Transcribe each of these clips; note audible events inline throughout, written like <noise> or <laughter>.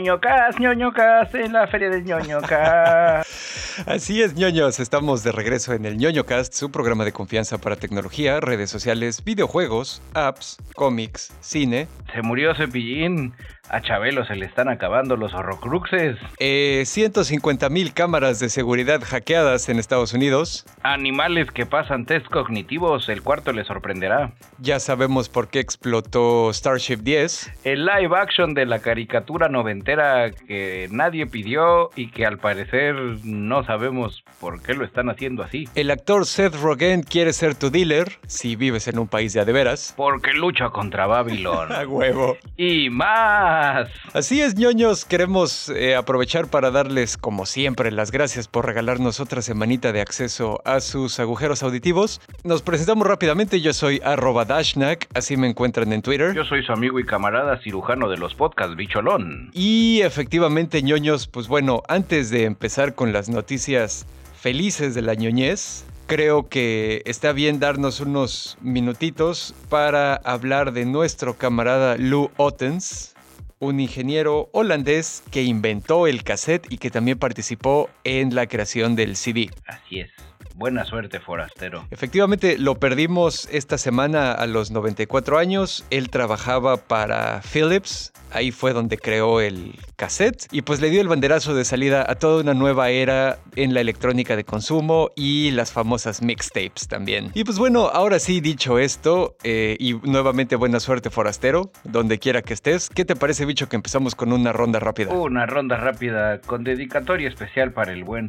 ñoñocas, ñoñocas, en la feria del ñoñocas. <laughs> Así es, ñoños, estamos de regreso en el ñoñocast, su programa de confianza para tecnología, redes sociales, videojuegos, apps, cómics, cine. Se murió Cepillín. A Chabelo se le están acabando los horrocruxes. Eh, 150 mil cámaras de seguridad hackeadas en Estados Unidos. Animales que pasan test cognitivos, el cuarto le sorprenderá. Ya sabemos por qué explotó Starship 10. El live action de la caricatura noventera que nadie pidió y que al parecer no sabemos por qué lo están haciendo así. El actor Seth Rogen quiere ser tu dealer si vives en un país de adeveras. Porque lucha contra Babylon. <laughs> A huevo. y más. Así es, ñoños, queremos eh, aprovechar para darles, como siempre, las gracias por regalarnos otra semanita de acceso a sus agujeros auditivos. Nos presentamos rápidamente, yo soy arroba Dashnak, así me encuentran en Twitter. Yo soy su amigo y camarada cirujano de los podcasts, Bicholón. Y efectivamente, ñoños, pues bueno, antes de empezar con las noticias felices de la ñoñez, creo que está bien darnos unos minutitos para hablar de nuestro camarada Lou Ottens, un ingeniero holandés que inventó el cassette y que también participó en la creación del CD. Así es. Buena suerte, forastero. Efectivamente, lo perdimos esta semana a los 94 años. Él trabajaba para Philips. Ahí fue donde creó el cassette y pues le dio el banderazo de salida a toda una nueva era en la electrónica de consumo y las famosas mixtapes también. Y pues bueno, ahora sí dicho esto, eh, y nuevamente buena suerte forastero, donde quiera que estés. ¿Qué te parece, bicho, que empezamos con una ronda rápida? Una ronda rápida con dedicatoria especial para el buen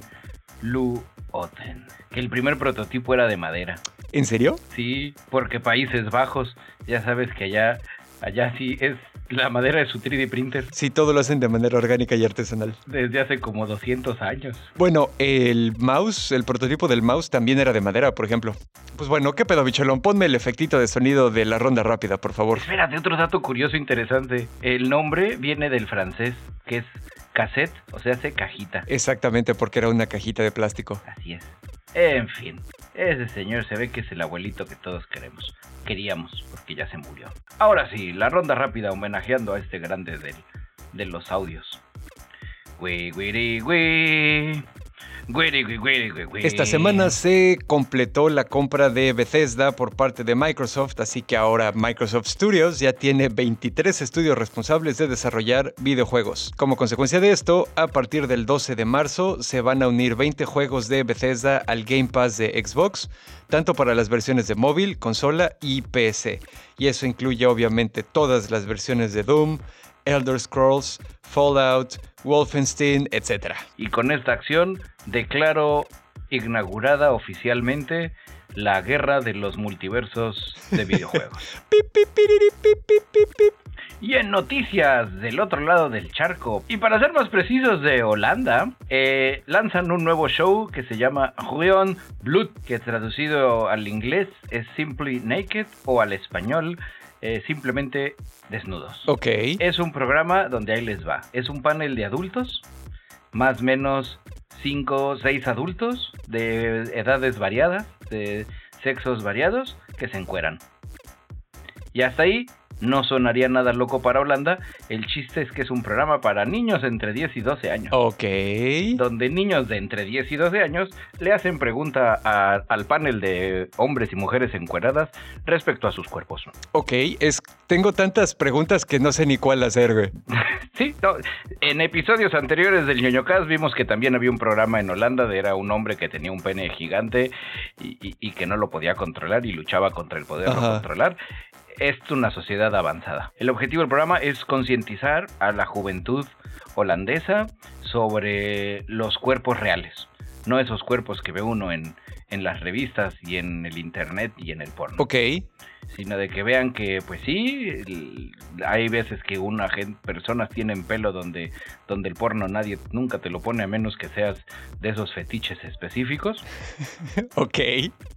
Lou Otten, el primer prototipo era de madera. ¿En serio? Sí, porque Países Bajos, ya sabes que allá, allá sí es la madera de su 3D printer. Sí, todo lo hacen de manera orgánica y artesanal. Desde hace como 200 años. Bueno, el mouse, el prototipo del mouse también era de madera, por ejemplo. Pues bueno, ¿qué pedo, bicholón? Ponme el efectito de sonido de la ronda rápida, por favor. Espérate, otro dato curioso interesante. El nombre viene del francés, que es cassette, o sea, hace cajita. Exactamente, porque era una cajita de plástico. Así es. En fin, ese señor se ve que es el abuelito que todos queremos. Queríamos, porque ya se murió. Ahora sí, la ronda rápida homenajeando a este grande del, de los audios. Güey, güey, güey. Esta semana se completó la compra de Bethesda por parte de Microsoft, así que ahora Microsoft Studios ya tiene 23 estudios responsables de desarrollar videojuegos. Como consecuencia de esto, a partir del 12 de marzo se van a unir 20 juegos de Bethesda al Game Pass de Xbox, tanto para las versiones de móvil, consola y PC. Y eso incluye obviamente todas las versiones de Doom, Elder Scrolls, Fallout, Wolfenstein, etc. Y con esta acción declaro inaugurada oficialmente la guerra de los multiversos de videojuegos. <laughs> y en noticias del otro lado del charco, y para ser más precisos de Holanda, eh, lanzan un nuevo show que se llama Ruin Blood, que traducido al inglés es Simply Naked o al español eh, simplemente desnudos. Ok. Es un programa donde ahí les va. Es un panel de adultos, más o menos 5 o 6 adultos de edades variadas, de sexos variados, que se encueran. Y hasta ahí no sonaría nada loco para Holanda. El chiste es que es un programa para niños entre 10 y 12 años. Ok. Donde niños de entre 10 y 12 años le hacen pregunta a- al panel de hombres y mujeres encueradas respecto a sus cuerpos. Ok, es, tengo tantas preguntas que no sé ni cuál hacer, güey. <laughs> Sí, no, en episodios anteriores del ñoñocast vimos que también había un programa en Holanda de era un hombre que tenía un pene gigante y, y- y que no lo podía controlar y luchaba contra el poderlo Ajá. controlar. Es una sociedad avanzada. El objetivo del programa es concientizar a la juventud holandesa sobre los cuerpos reales, no esos cuerpos que ve uno en, en las revistas y en el internet y en el porno. Ok, sino de que vean que pues sí hay veces que una gente personas tienen pelo donde donde el porno nadie nunca te lo pone a menos que seas de esos fetiches específicos. <laughs> Ok.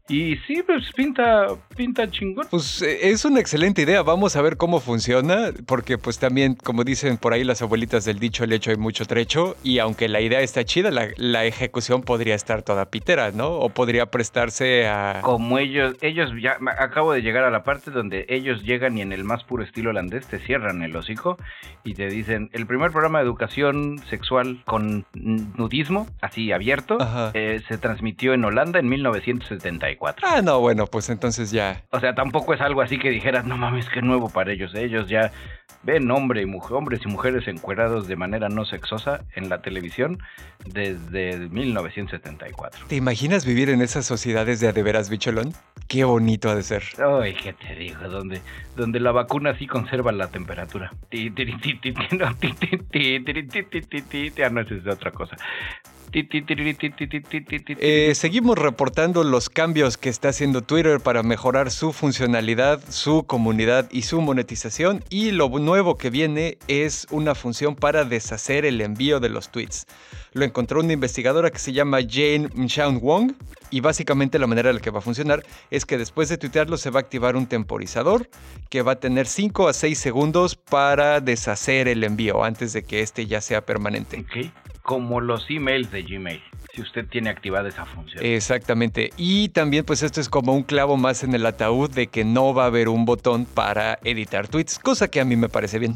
y sí pues pinta pinta chingón. Pues eh, es una excelente idea, vamos a ver cómo funciona, porque pues también, como dicen por ahí las abuelitas del dicho, el hecho hay mucho trecho, y aunque la idea está chida, la, la ejecución podría estar toda pitera, ¿no? O podría ya prestarse a... Como ellos, ellos ya, acabo de llegar a la parte donde ellos llegan y en el más puro estilo holandés te cierran el hocico y te dicen, el primer programa de educación sexual con nudismo, así abierto, eh, se transmitió en Holanda en 1974. Ah, no, bueno, pues entonces ya. O sea, tampoco es algo así que dijeras, no mames, qué nuevo para ellos. Ellos ya ven hombre y mujer, hombres y mujeres encuerados de manera no sexosa en la televisión desde 1974. ¿Te imaginas vivir en esas sociedades de adeveras bicholón? Qué bonito ha de ser. Ay, ¿qué te digo? Donde, la vacuna sí conserva la temperatura. Ya no, es otra cosa. Eh, seguimos reportando los cambios que está haciendo Twitter para mejorar su funcionalidad, su comunidad y su monetización. Y lo nuevo que viene es una función para deshacer el envío de los tweets. Lo encontró una investigadora que se llama Jane Mshawn Wong. Y básicamente la manera en la que va a funcionar es que después de tuitearlo se va a activar un temporizador que va a tener 5 a 6 segundos para deshacer el envío antes de que este ya sea permanente como los emails de Gmail, si usted tiene activada esa función. Exactamente. Y también pues esto es como un clavo más en el ataúd de que no va a haber un botón para editar tweets, cosa que a mí me parece bien.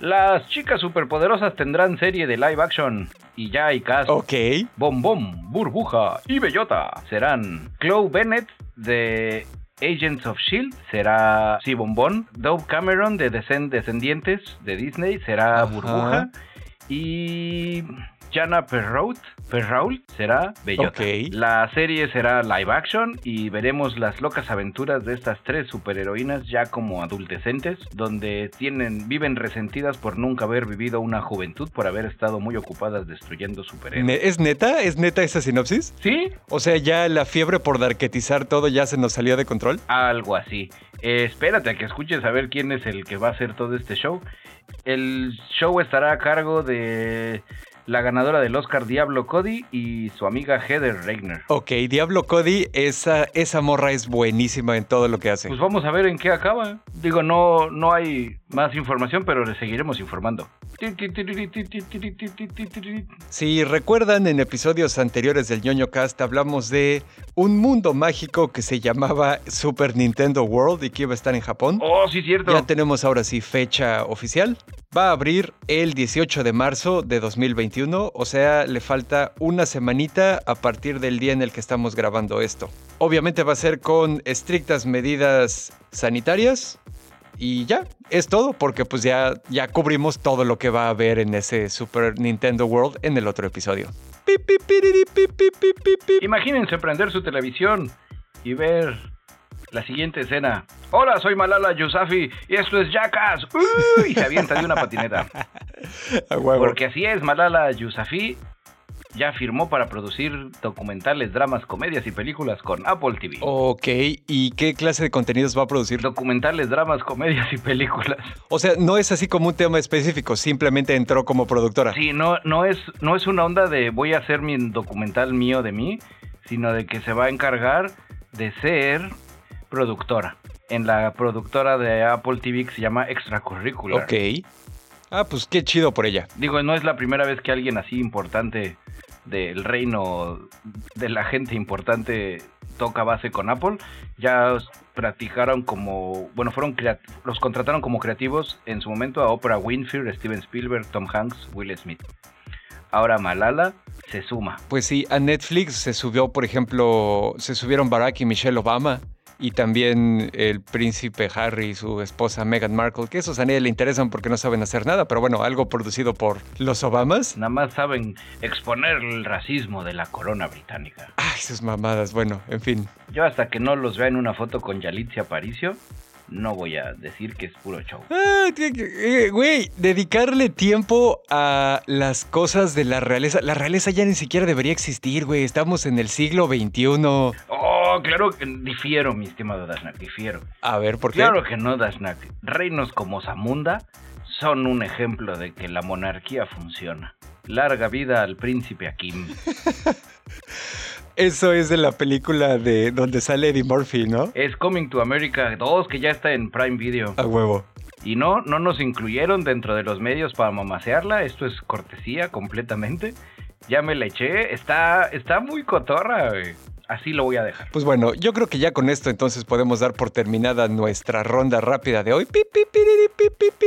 Las chicas superpoderosas tendrán serie de live action y ya hay caso. Ok. Bom Bom, Burbuja y Bellota serán Chloe Bennett de Agents of Shield será sí Bombón. Dove Cameron de Descendientes de Disney será Burbuja. Y Jana Perrault, Perrault será Bellota. La serie será live action y veremos las locas aventuras de estas tres superheroínas ya como adultecentes, donde tienen, viven resentidas por nunca haber vivido una juventud por haber estado muy ocupadas destruyendo superhéroes. ¿Es neta? ¿Es neta esa sinopsis? Sí. O sea, ya la fiebre por darquetizar todo ya se nos salió de control. Algo así. Eh, espérate a que escuches a ver quién es el que va a hacer todo este show. El show estará a cargo de la ganadora del Oscar Diablo Cody y su amiga Heather Regner. Ok, Diablo Cody, esa, esa morra es buenísima en todo lo que hace. Pues vamos a ver en qué acaba. Digo, no, no hay más información, pero le seguiremos informando. Si recuerdan, en episodios anteriores del ñoño cast hablamos de un mundo mágico que se llamaba Super Nintendo World y que iba a estar en Japón. Oh, sí, cierto. Ya tenemos ahora sí fecha oficial. Va a abrir el 18 de marzo de 2021, o sea, le falta una semanita a partir del día en el que estamos grabando esto. Obviamente va a ser con estrictas medidas sanitarias y ya, es todo, porque pues ya, ya cubrimos todo lo que va a haber en ese Super Nintendo World en el otro episodio. Imagínense prender su televisión y ver la siguiente escena. Hola, soy Malala Yousafzai y esto es Jackass. Y se avienta de una patineta. <laughs> Porque así es, Malala Yousafzai ya firmó para producir documentales, dramas, comedias y películas con Apple TV. Ok, ¿y qué clase de contenidos va a producir? Documentales, dramas, comedias y películas. O sea, no es así como un tema específico, simplemente entró como productora. Sí, no, no, es, no es una onda de voy a hacer mi documental mío de mí, sino de que se va a encargar de ser productora. En la productora de Apple TV que se llama Extracurricular. Ok. Ah, pues qué chido por ella. Digo, no es la primera vez que alguien así importante del reino de la gente importante toca base con Apple. Ya practicaron como, bueno, fueron los contrataron como creativos en su momento a Oprah Winfrey, Steven Spielberg, Tom Hanks, Will Smith. Ahora Malala se suma. Pues sí, a Netflix se subió, por ejemplo, se subieron Barack y Michelle Obama y también el príncipe Harry y su esposa Meghan Markle, que esos a nadie le interesan porque no saben hacer nada, pero bueno, algo producido por los Obamas. Nada más saben exponer el racismo de la corona británica. Ay, sus mamadas, bueno, en fin. Yo hasta que no los vea en una foto con Yalitza Aparicio, no voy a decir que es puro show. Ah, eh, güey, dedicarle tiempo a las cosas de la realeza. La realeza ya ni siquiera debería existir, güey. Estamos en el siglo XXI. Oh, claro que difiero, mi estimado Dasnak, difiero. A ver, ¿por qué? Claro que no, Dasnak. Reinos como Zamunda son un ejemplo de que la monarquía funciona. Larga vida al príncipe Akim. <laughs> Eso es de la película de donde sale Eddie Murphy, ¿no? Es Coming to America 2, que ya está en Prime Video. A huevo. Y no, no nos incluyeron dentro de los medios para mamasearla. Esto es cortesía completamente. Ya me la eché. Está, está muy cotorra, güey. Así lo voy a dejar. Pues bueno, yo creo que ya con esto entonces podemos dar por terminada nuestra ronda rápida de hoy.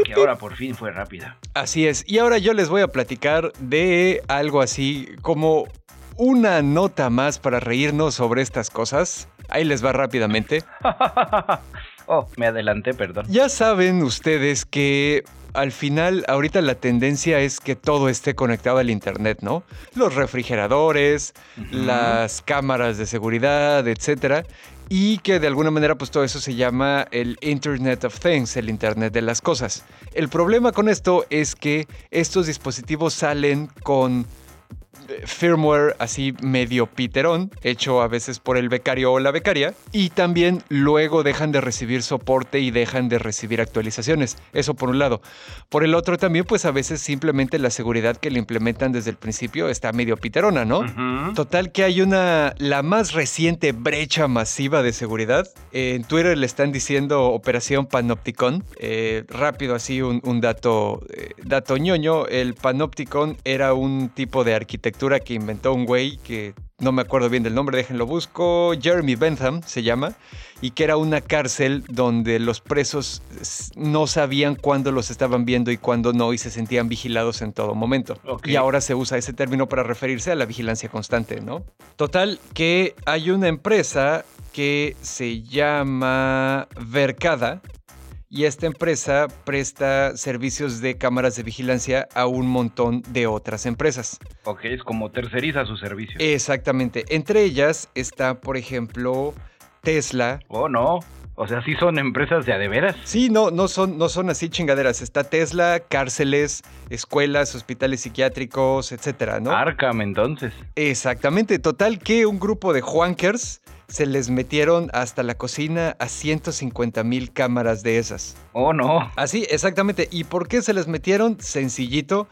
que ahora por fin fue rápida. Así es. Y ahora yo les voy a platicar de algo así como una nota más para reírnos sobre estas cosas. Ahí les va rápidamente. <laughs> oh, me adelanté, perdón. Ya saben ustedes que al final, ahorita la tendencia es que todo esté conectado al Internet, ¿no? Los refrigeradores, las cámaras de seguridad, etcétera. Y que de alguna manera, pues todo eso se llama el Internet of Things, el Internet de las cosas. El problema con esto es que estos dispositivos salen con firmware así medio piterón, hecho a veces por el becario o la becaria, y también luego dejan de recibir soporte y dejan de recibir actualizaciones. Eso por un lado. Por el otro también, pues a veces simplemente la seguridad que le implementan desde el principio está medio piterona, ¿no? Total que hay una, la más reciente brecha masiva de seguridad. en Twitter le están diciendo Operación Panopticon. Eh, rápido así un, dato, eh, dato ñoño. El Panopticon era un tipo de arquitectura que inventó un güey que no me acuerdo bien del nombre, déjenlo busco, Jeremy Bentham se llama, y que era una cárcel donde los presos no sabían cuándo los estaban viendo y cuándo no, y se sentían vigilados en todo momento. Y ahora se usa ese término para referirse a la vigilancia constante, ¿no? Total, que hay una empresa que se llama Vercada, y esta empresa presta servicios de cámaras de vigilancia a un montón de otras empresas. Ok, es como terceriza sus servicios. Exactamente. Entre ellas está, por ejemplo, Tesla. Oh, no. O sea, sí son empresas de adeveras. Sí, no, no son, no son así chingaderas. Está Tesla, cárceles, escuelas, hospitales psiquiátricos, etcétera, ¿no? Arkham, entonces. Exactamente. Total que un grupo de Juankers se les metieron hasta la cocina a 150 mil cámaras de esas. Oh, no. Así, exactamente. ¿Y por qué se les metieron? Sencillito,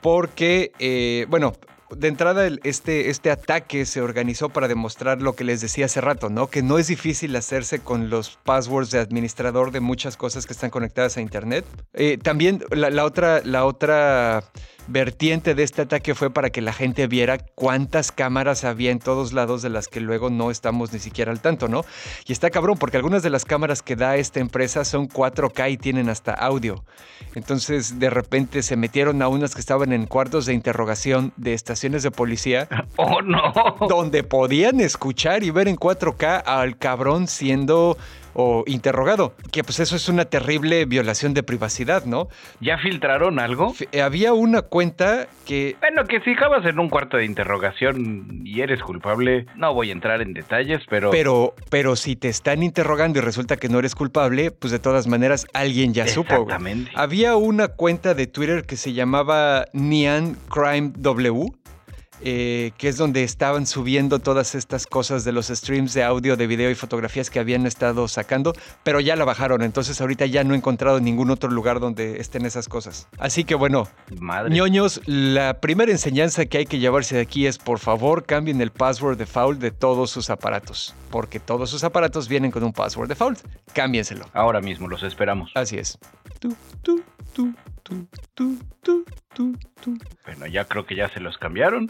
porque, eh, bueno, de entrada este, este ataque se organizó para demostrar lo que les decía hace rato, ¿no? Que no es difícil hacerse con los passwords de administrador de muchas cosas que están conectadas a Internet. Eh, también la, otra, la otra vertiente de este ataque fue para que la gente viera cuántas cámaras había en todos lados de las que luego no estamos ni siquiera al tanto, ¿no? Y está cabrón porque algunas de las cámaras que da esta empresa son 4K y tienen hasta audio. Entonces de repente se metieron a unas que estaban en cuartos de interrogación de estaciones de policía. <laughs> ¡Oh, no! Donde podían escuchar y ver en 4K al cabrón siendo o interrogado, que pues eso es una terrible violación de privacidad, ¿no? ¿Ya filtraron algo? Había una cuenta que... Bueno, que si acabas en un cuarto de interrogación y eres culpable, no voy a entrar en detalles, pero... Pero, pero si te están interrogando y resulta que no eres culpable, pues de todas maneras alguien ya supo. Exactamente. Había una cuenta de Twitter que se llamaba Nian Crime W eh, que es donde estaban subiendo todas estas cosas de los streams de audio, de video y fotografías que habían estado sacando, pero ya la bajaron, entonces ahorita ya no he encontrado ningún otro lugar donde estén esas cosas. Así que bueno, ñoños, la primera enseñanza que hay que llevarse de aquí es por favor cambien el password default de todos sus aparatos, porque todos sus aparatos vienen con un password default. Cámbienselo. Ahora mismo los esperamos. Así es. Bueno, ya creo que ya se los cambiaron.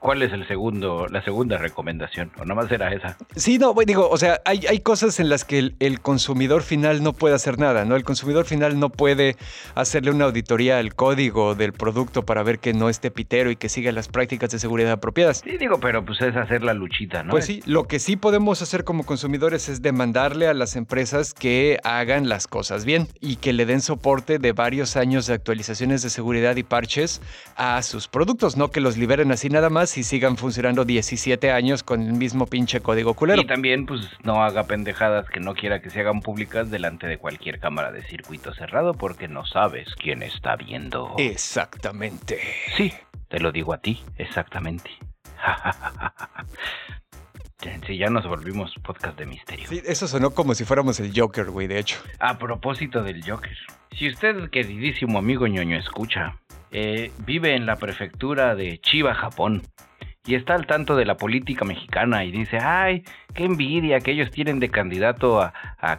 ¿Cuál es el segundo, la segunda recomendación? ¿O nomás era esa? Sí, no, digo, o sea, hay, hay cosas en las que el, consumidor final no puede hacer nada, ¿no? El consumidor final no puede hacerle una auditoría al código del producto para ver que no esté pitero y que siga las prácticas de seguridad apropiadas. Sí, digo, pero pues es hacer la luchita, ¿no? Pues sí, lo que sí podemos hacer como consumidores es demandarle a las empresas que hagan las cosas bien y que le den soporte de varios años de actualizaciones de seguridad y parches a sus productos, no que los liberen así nada más y sigan funcionando 17 años con el mismo pinche código culero. Y también, pues, no haga pendejadas que no quiera que se hagan públicas delante de cualquier cámara de circuito cerrado porque no sabes quién está viendo. Exactamente. Sí, te lo digo a ti, exactamente. <laughs> Sí, ya nos volvimos podcast de misterio. Sí, eso sonó como si fuéramos el Joker, güey, de hecho. A propósito del Joker. Si usted, queridísimo amigo ñoño, escucha, eh, vive en la prefectura de Chiba, Japón, y está al tanto de la política mexicana y dice, ay, qué envidia que ellos tienen de candidato a,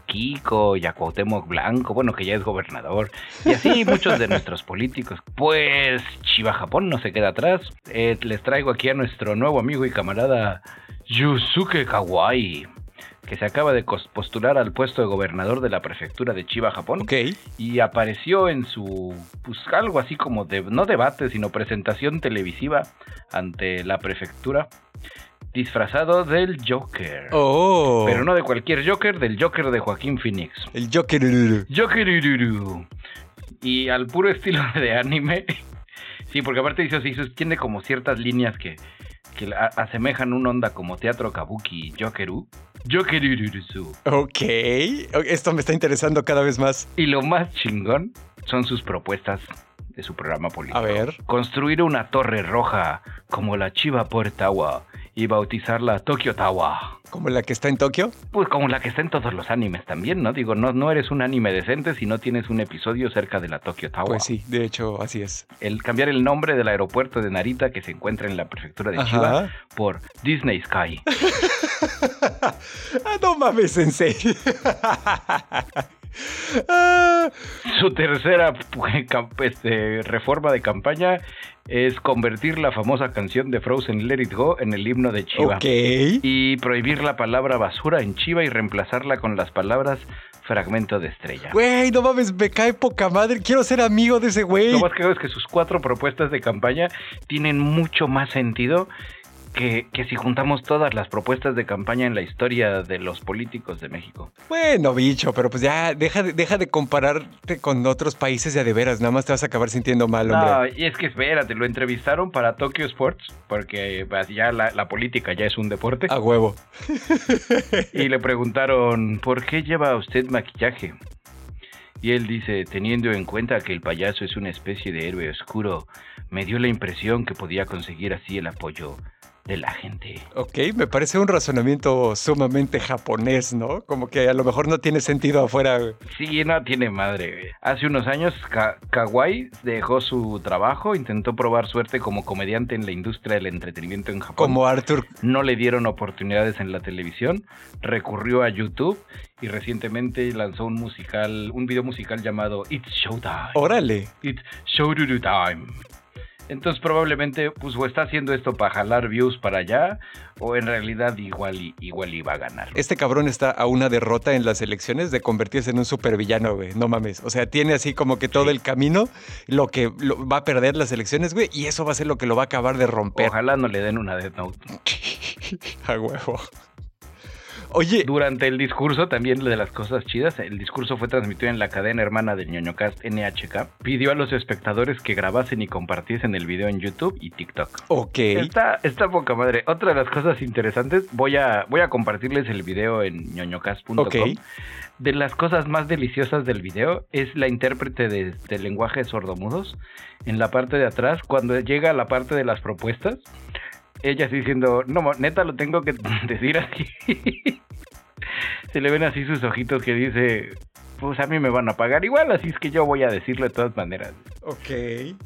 Kiko y a Cuauhtémoc Blanco, bueno, que ya es gobernador, y así <laughs> muchos de nuestros políticos. Pues Chiva Japón no se queda atrás. Eh, les traigo aquí a nuestro nuevo amigo y camarada Yusuke Kawai que se acaba de postular al puesto de gobernador de la prefectura de Chiba, Japón. Y apareció en su, pues algo así como de, no debate, sino presentación televisiva ante la prefectura, disfrazado del Joker. Oh. Pero no de cualquier Joker, del Joker de Joaquín Phoenix. El Joker. Joker. Y al puro estilo de anime. <laughs> sí, porque aparte dice, tiene como ciertas líneas que, que asemejan una onda como teatro kabuki Jokeru. Jokeru. Ok, esto me está interesando cada vez más. Y lo más chingón son sus propuestas de su programa político. A ver. Construir una torre roja como la Chiva Portawa y bautizarla Tokyo Tower. ¿Como la que está en Tokio? Pues como la que está en todos los animes también, ¿no? Digo, no, no eres un anime decente si no tienes un episodio cerca de la Tokyo Tower. Pues sí, de hecho, así es. El cambiar el nombre del aeropuerto de Narita que se encuentra en la prefectura de Chiba por Disney Sky. <laughs> ah, no mames, en serio. Su tercera este, reforma de campaña es convertir la famosa canción de Frozen Let It Go en el himno de Chiva. Y prohibir la palabra basura en Chiva y reemplazarla con las palabras fragmento de estrella. Güey, no mames, me cae poca madre. Quiero ser amigo de ese güey. Lo más que es que sus cuatro propuestas de campaña tienen mucho más sentido que, si juntamos todas las propuestas de campaña en la historia de los políticos de México. Bueno, bicho, pero pues ya deja de, deja de compararte con otros países ya de veras, nada más te vas a acabar sintiendo mal, hombre. No, y es que espérate, lo entrevistaron para Tokyo Sports, porque pues, ya la, la política ya es un deporte. A huevo. y le preguntaron, ¿por qué lleva usted maquillaje? Y él dice, teniendo en cuenta que el payaso es una especie de héroe oscuro, me dio la impresión que podía conseguir así el apoyo de la gente. Ok, me parece un razonamiento sumamente japonés, ¿no? Como que a lo mejor no tiene sentido afuera. Sí, no tiene madre. Hace unos años Kawai dejó su trabajo, intentó probar suerte como comediante en la industria del entretenimiento en Japón. Como Arthur. No le dieron oportunidades en la televisión, recurrió a YouTube y recientemente lanzó un musical, un video musical llamado It's Showtime. Órale. It's Showtime. Entonces probablemente pues o está haciendo esto para jalar views para allá o en realidad igual igual iba a ganar. Este cabrón está a una derrota en las elecciones de convertirse en un supervillano, güey. No mames. O sea, tiene así como que todo el camino lo que va a perder las elecciones, güey, y eso va a ser lo que lo va a acabar de romper. Ojalá no le den una Death Note. <laughs> a huevo. Oye. Durante el discurso, también de las cosas chidas, el discurso fue transmitido en la cadena hermana del ñoñocast NHK. Pidió a los espectadores que grabasen y compartiesen el video en YouTube y TikTok. Ok. Está, está poca madre. Otra de las cosas interesantes, voy a, voy a compartirles el video en ñoñocast.com. Okay. De las cosas más deliciosas del video es la intérprete de, de lenguaje sordomudos. En la parte de atrás, cuando llega a la parte de las propuestas, ella diciendo, no, neta lo tengo que <laughs> decir así. <laughs> Se le ven así sus ojitos que dice, pues a mí me van a pagar igual, así es que yo voy a decirlo de todas maneras. Ok.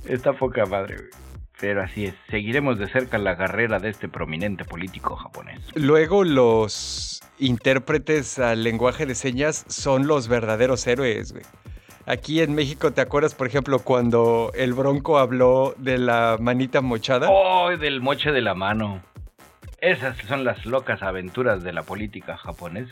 Está poca madre, Pero así es, seguiremos de cerca la carrera de este prominente político japonés. Luego los intérpretes al lenguaje de señas son los verdaderos héroes, güey. Aquí en México, ¿te acuerdas, por ejemplo, cuando el Bronco habló de la manita mochada? ¡Oh, del moche de la mano! Esas son las locas aventuras de la política japonesa.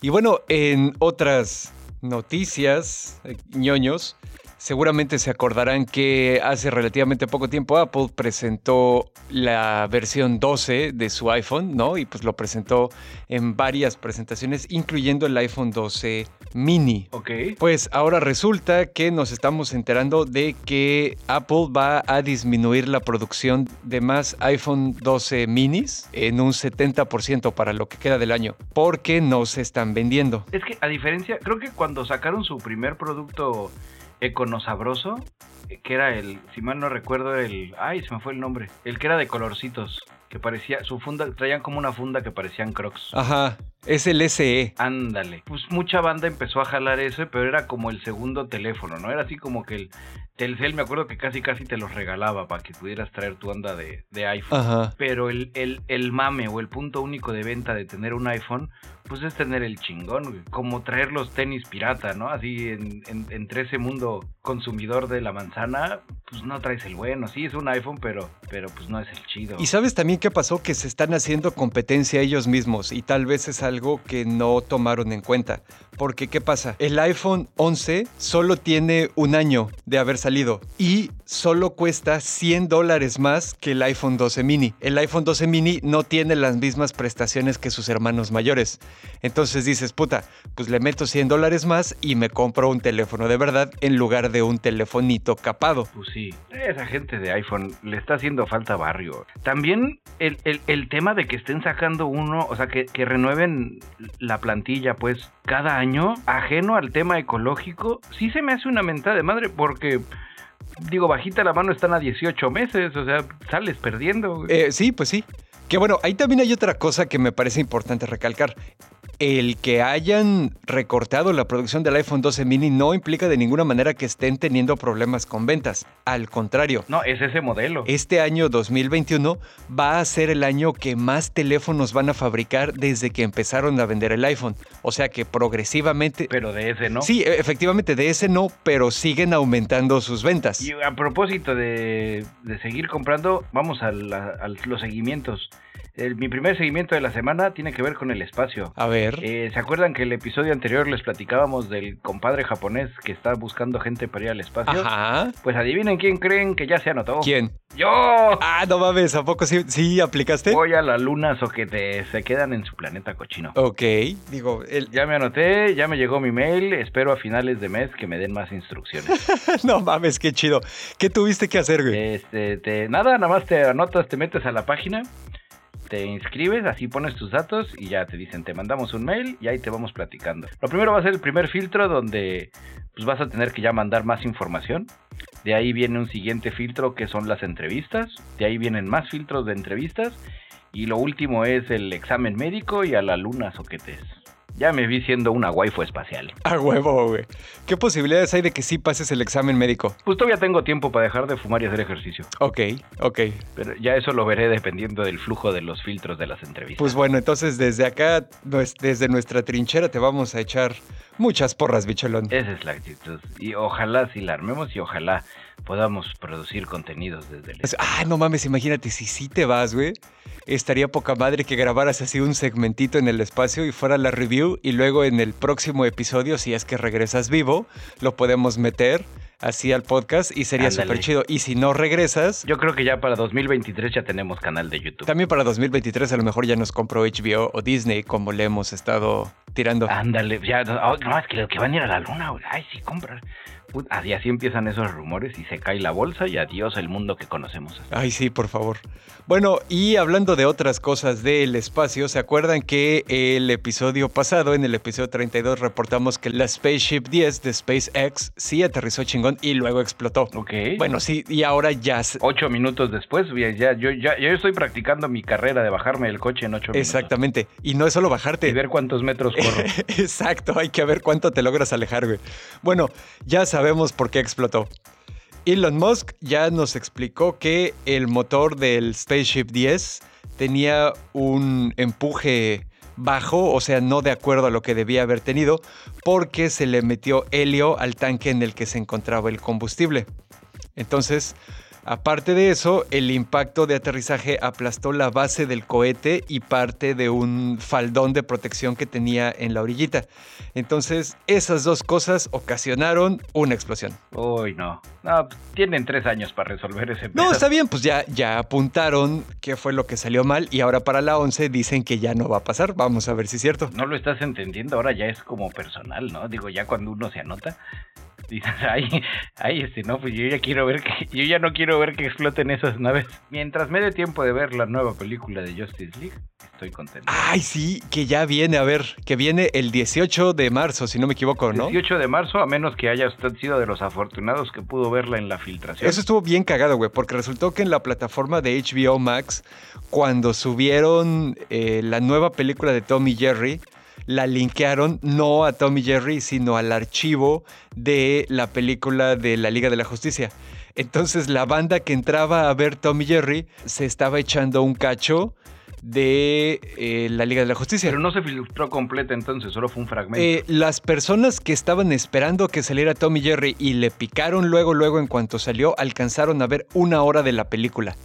Y bueno, en otras noticias, eh, ñoños, Seguramente se acordarán que hace relativamente poco tiempo Apple presentó la versión 12 de su iPhone, ¿no? Y pues lo presentó en varias presentaciones, incluyendo el iPhone 12 mini. Ok. Pues ahora resulta que nos estamos enterando de que Apple va a disminuir la producción de más iPhone 12 minis en un 70% para lo que queda del año, porque no se están vendiendo. Es que a diferencia, creo que cuando sacaron su primer producto econosabroso, que era el, si mal no recuerdo, el, ay, se me fue el nombre, el que era de colorcitos, que parecía, su funda, traían como una funda que parecían crocs. Ajá, es el SE. Ándale. Pues mucha banda empezó a jalar ese, pero era como el segundo teléfono, ¿no? Era así como que el Telcel, me acuerdo que casi casi te los regalaba para que pudieras traer tu onda de, de iPhone. Ajá. Pero el, el, el mame o el punto único de venta de tener un iPhone, pues es tener el chingón, güey. Como traer los tenis pirata, ¿no? Así en, en- entre ese mundo consumidor de la manzana, pues no traes el bueno. Sí, es un iPhone, pero, pero pues no es el chido. Y sabes también qué pasó, que se están haciendo competencia ellos mismos y tal vez es algo que no tomaron en cuenta. Porque ¿qué pasa? El iPhone 11 solo tiene un año de haber salido y solo cuesta 100 dólares más que el iPhone 12 mini. El iPhone 12 mini no tiene las mismas prestaciones que sus hermanos mayores. Entonces dices, puta, pues le meto 100 dólares más y me compro un teléfono de verdad en lugar de un telefonito capado. Pues sí, esa gente de iPhone le está haciendo falta barrio. También el, el- tema de que estén sacando uno, o sea, que, que renueven la plantilla, pues, cada año, ajeno al tema ecológico, sí se me hace una mentada de madre porque, digo, bajita la mano están a 18 meses, o sea, sales perdiendo. Eh, sí, pues sí. Que bueno, ahí también hay otra cosa que me parece importante recalcar. El que hayan recortado la producción del iPhone 12 mini no implica de ninguna manera que estén teniendo problemas con ventas. Al contrario, No, es ese modelo. este año 2021 va a ser el año que más teléfonos van a fabricar desde que empezaron a vender el iPhone. O sea que progresivamente... Pero de ese, ¿no? Sí, e- efectivamente de ese no, pero siguen aumentando sus ventas. Y a propósito de, de seguir comprando, vamos a, la- a los seguimientos. El- mi primer seguimiento de la semana tiene que ver con el espacio. A ver. Eh, ¿Se acuerdan que el episodio anterior les platicábamos del compadre japonés que está buscando gente para ir al espacio? Ajá. Pues adivinen quién creen que ya se anotó. ¿Quién? ¡Yo! Ah, no mames, ¿a poco sí, sí aplicaste? Voy a la luna o que te, se quedan en su planeta cochino. Ok, digo, el- Ya me anoté, ya me llegó mi mail, espero a finales de mes que me den más instrucciones. <laughs> no mames, qué chido. ¿Qué tuviste que hacer, güey? Este, te, nada, nada más te anotas, te metes a la página, te inscribes, así pones tus datos y ya te dicen, te mandamos un mail y ahí te vamos platicando. Lo primero va a ser el primer filtro donde pues vas a tener que ya mandar más información. De ahí viene un siguiente filtro que son las entrevistas. De ahí vienen más filtros de entrevistas. Y lo último es el examen médico y a la luna soquetes. Ya me vi siendo una waifu espacial. <laughs> A huevo, güey. ¿Qué posibilidades hay de que sí pases el examen médico? Pues todavía tengo tiempo para dejar de fumar y hacer ejercicio. Ok, ok. Pero ya eso lo veré dependiendo del flujo de los filtros de las entrevistas. Pues bueno, entonces desde acá, desde nuestra trinchera, te vamos a echar muchas porras, bicholón. Esa es la actitud. Y ojalá si la armemos y ojalá podamos producir contenidos desde el... Ah, no mames, imagínate, si sí te vas, güey. Estaría poca madre que grabaras así un segmentito en el espacio y fuera la review y luego en el próximo episodio, si es que regresas vivo, lo podemos meter así al podcast y sería súper chido. Y si no regresas, Yo creo que ya para 2023 ya tenemos canal de YouTube. también para 2023 a lo mejor ya nos compró HBO o Disney como le hemos estado tirando. Ándale, ya, no, no, es que, que van a ir a la luna, güey. Ay, sí, comprar. Put- Así, así empiezan esos rumores y se cae la bolsa y adiós el mundo que conocemos. Ay, sí, por favor. Bueno, y hablando de otras cosas del espacio, ¿se acuerdan que el episodio pasado, en el episodio 32, reportamos que la Spaceship 10 de SpaceX sí aterrizó chingón y luego explotó? Ok. Bueno, sí, y ahora ya... se- Ocho minutos después, ya, yo, ya, yo estoy practicando mi carrera de bajarme del coche en ocho minutos. Exactamente. Y no es solo Y bajarte. ver cuántos metros corro. <laughs> Exacto, hay que ver cuánto te logras alejar, güey. Bueno, ya sabemos por qué explotó. Elon Musk ya nos explicó que el motor del Spaceship 10 tenía un empuje bajo, o sea, no de acuerdo a lo que debía haber tenido, porque se le metió helio al tanque en el que se encontraba el combustible. Entonces, aparte de eso, el impacto de aterrizaje aplastó la base del cohete y parte de un faldón de protección que tenía en la orillita. Entonces, esas dos cosas ocasionaron una explosión. Uy, no. No, pues, tienen tres años para resolver ese No, pedo. está bien, pues ya, ya apuntaron qué fue lo que salió mal y ahora para la 11 dicen que ya no va a pasar. Vamos a ver si es cierto. No lo estás entendiendo, ahora ya es como personal, ¿no? Digo, ya cuando uno se anota, Dices, <laughs> ay, ay, este, no, pues yo ya quiero ver que, yo ya no quiero ver que exploten esas naves. Mientras me dé tiempo de ver la nueva película de Justice League, estoy contento. Ay, sí, que ya viene, a ver, que viene el 18 de marzo, si no me equivoco, ¿no? 18 de marzo, a menos que haya usted sido de los afortunados que pudo verla en la filtración. Eso estuvo bien cagado, güey, porque resultó que en la plataforma de HBO Max, cuando subieron eh, la nueva película de Tommy Jerry, la linkearon no a Tommy Jerry, sino al archivo de la película de la Liga de la Justicia. Entonces la banda que entraba a ver Tommy Jerry se estaba echando un cacho de eh, la Liga de la Justicia. Pero no se filtró completa entonces, solo fue un fragmento. Eh, las personas que estaban esperando que saliera Tommy Jerry y le picaron luego, luego en cuanto salió, alcanzaron a ver una hora de la película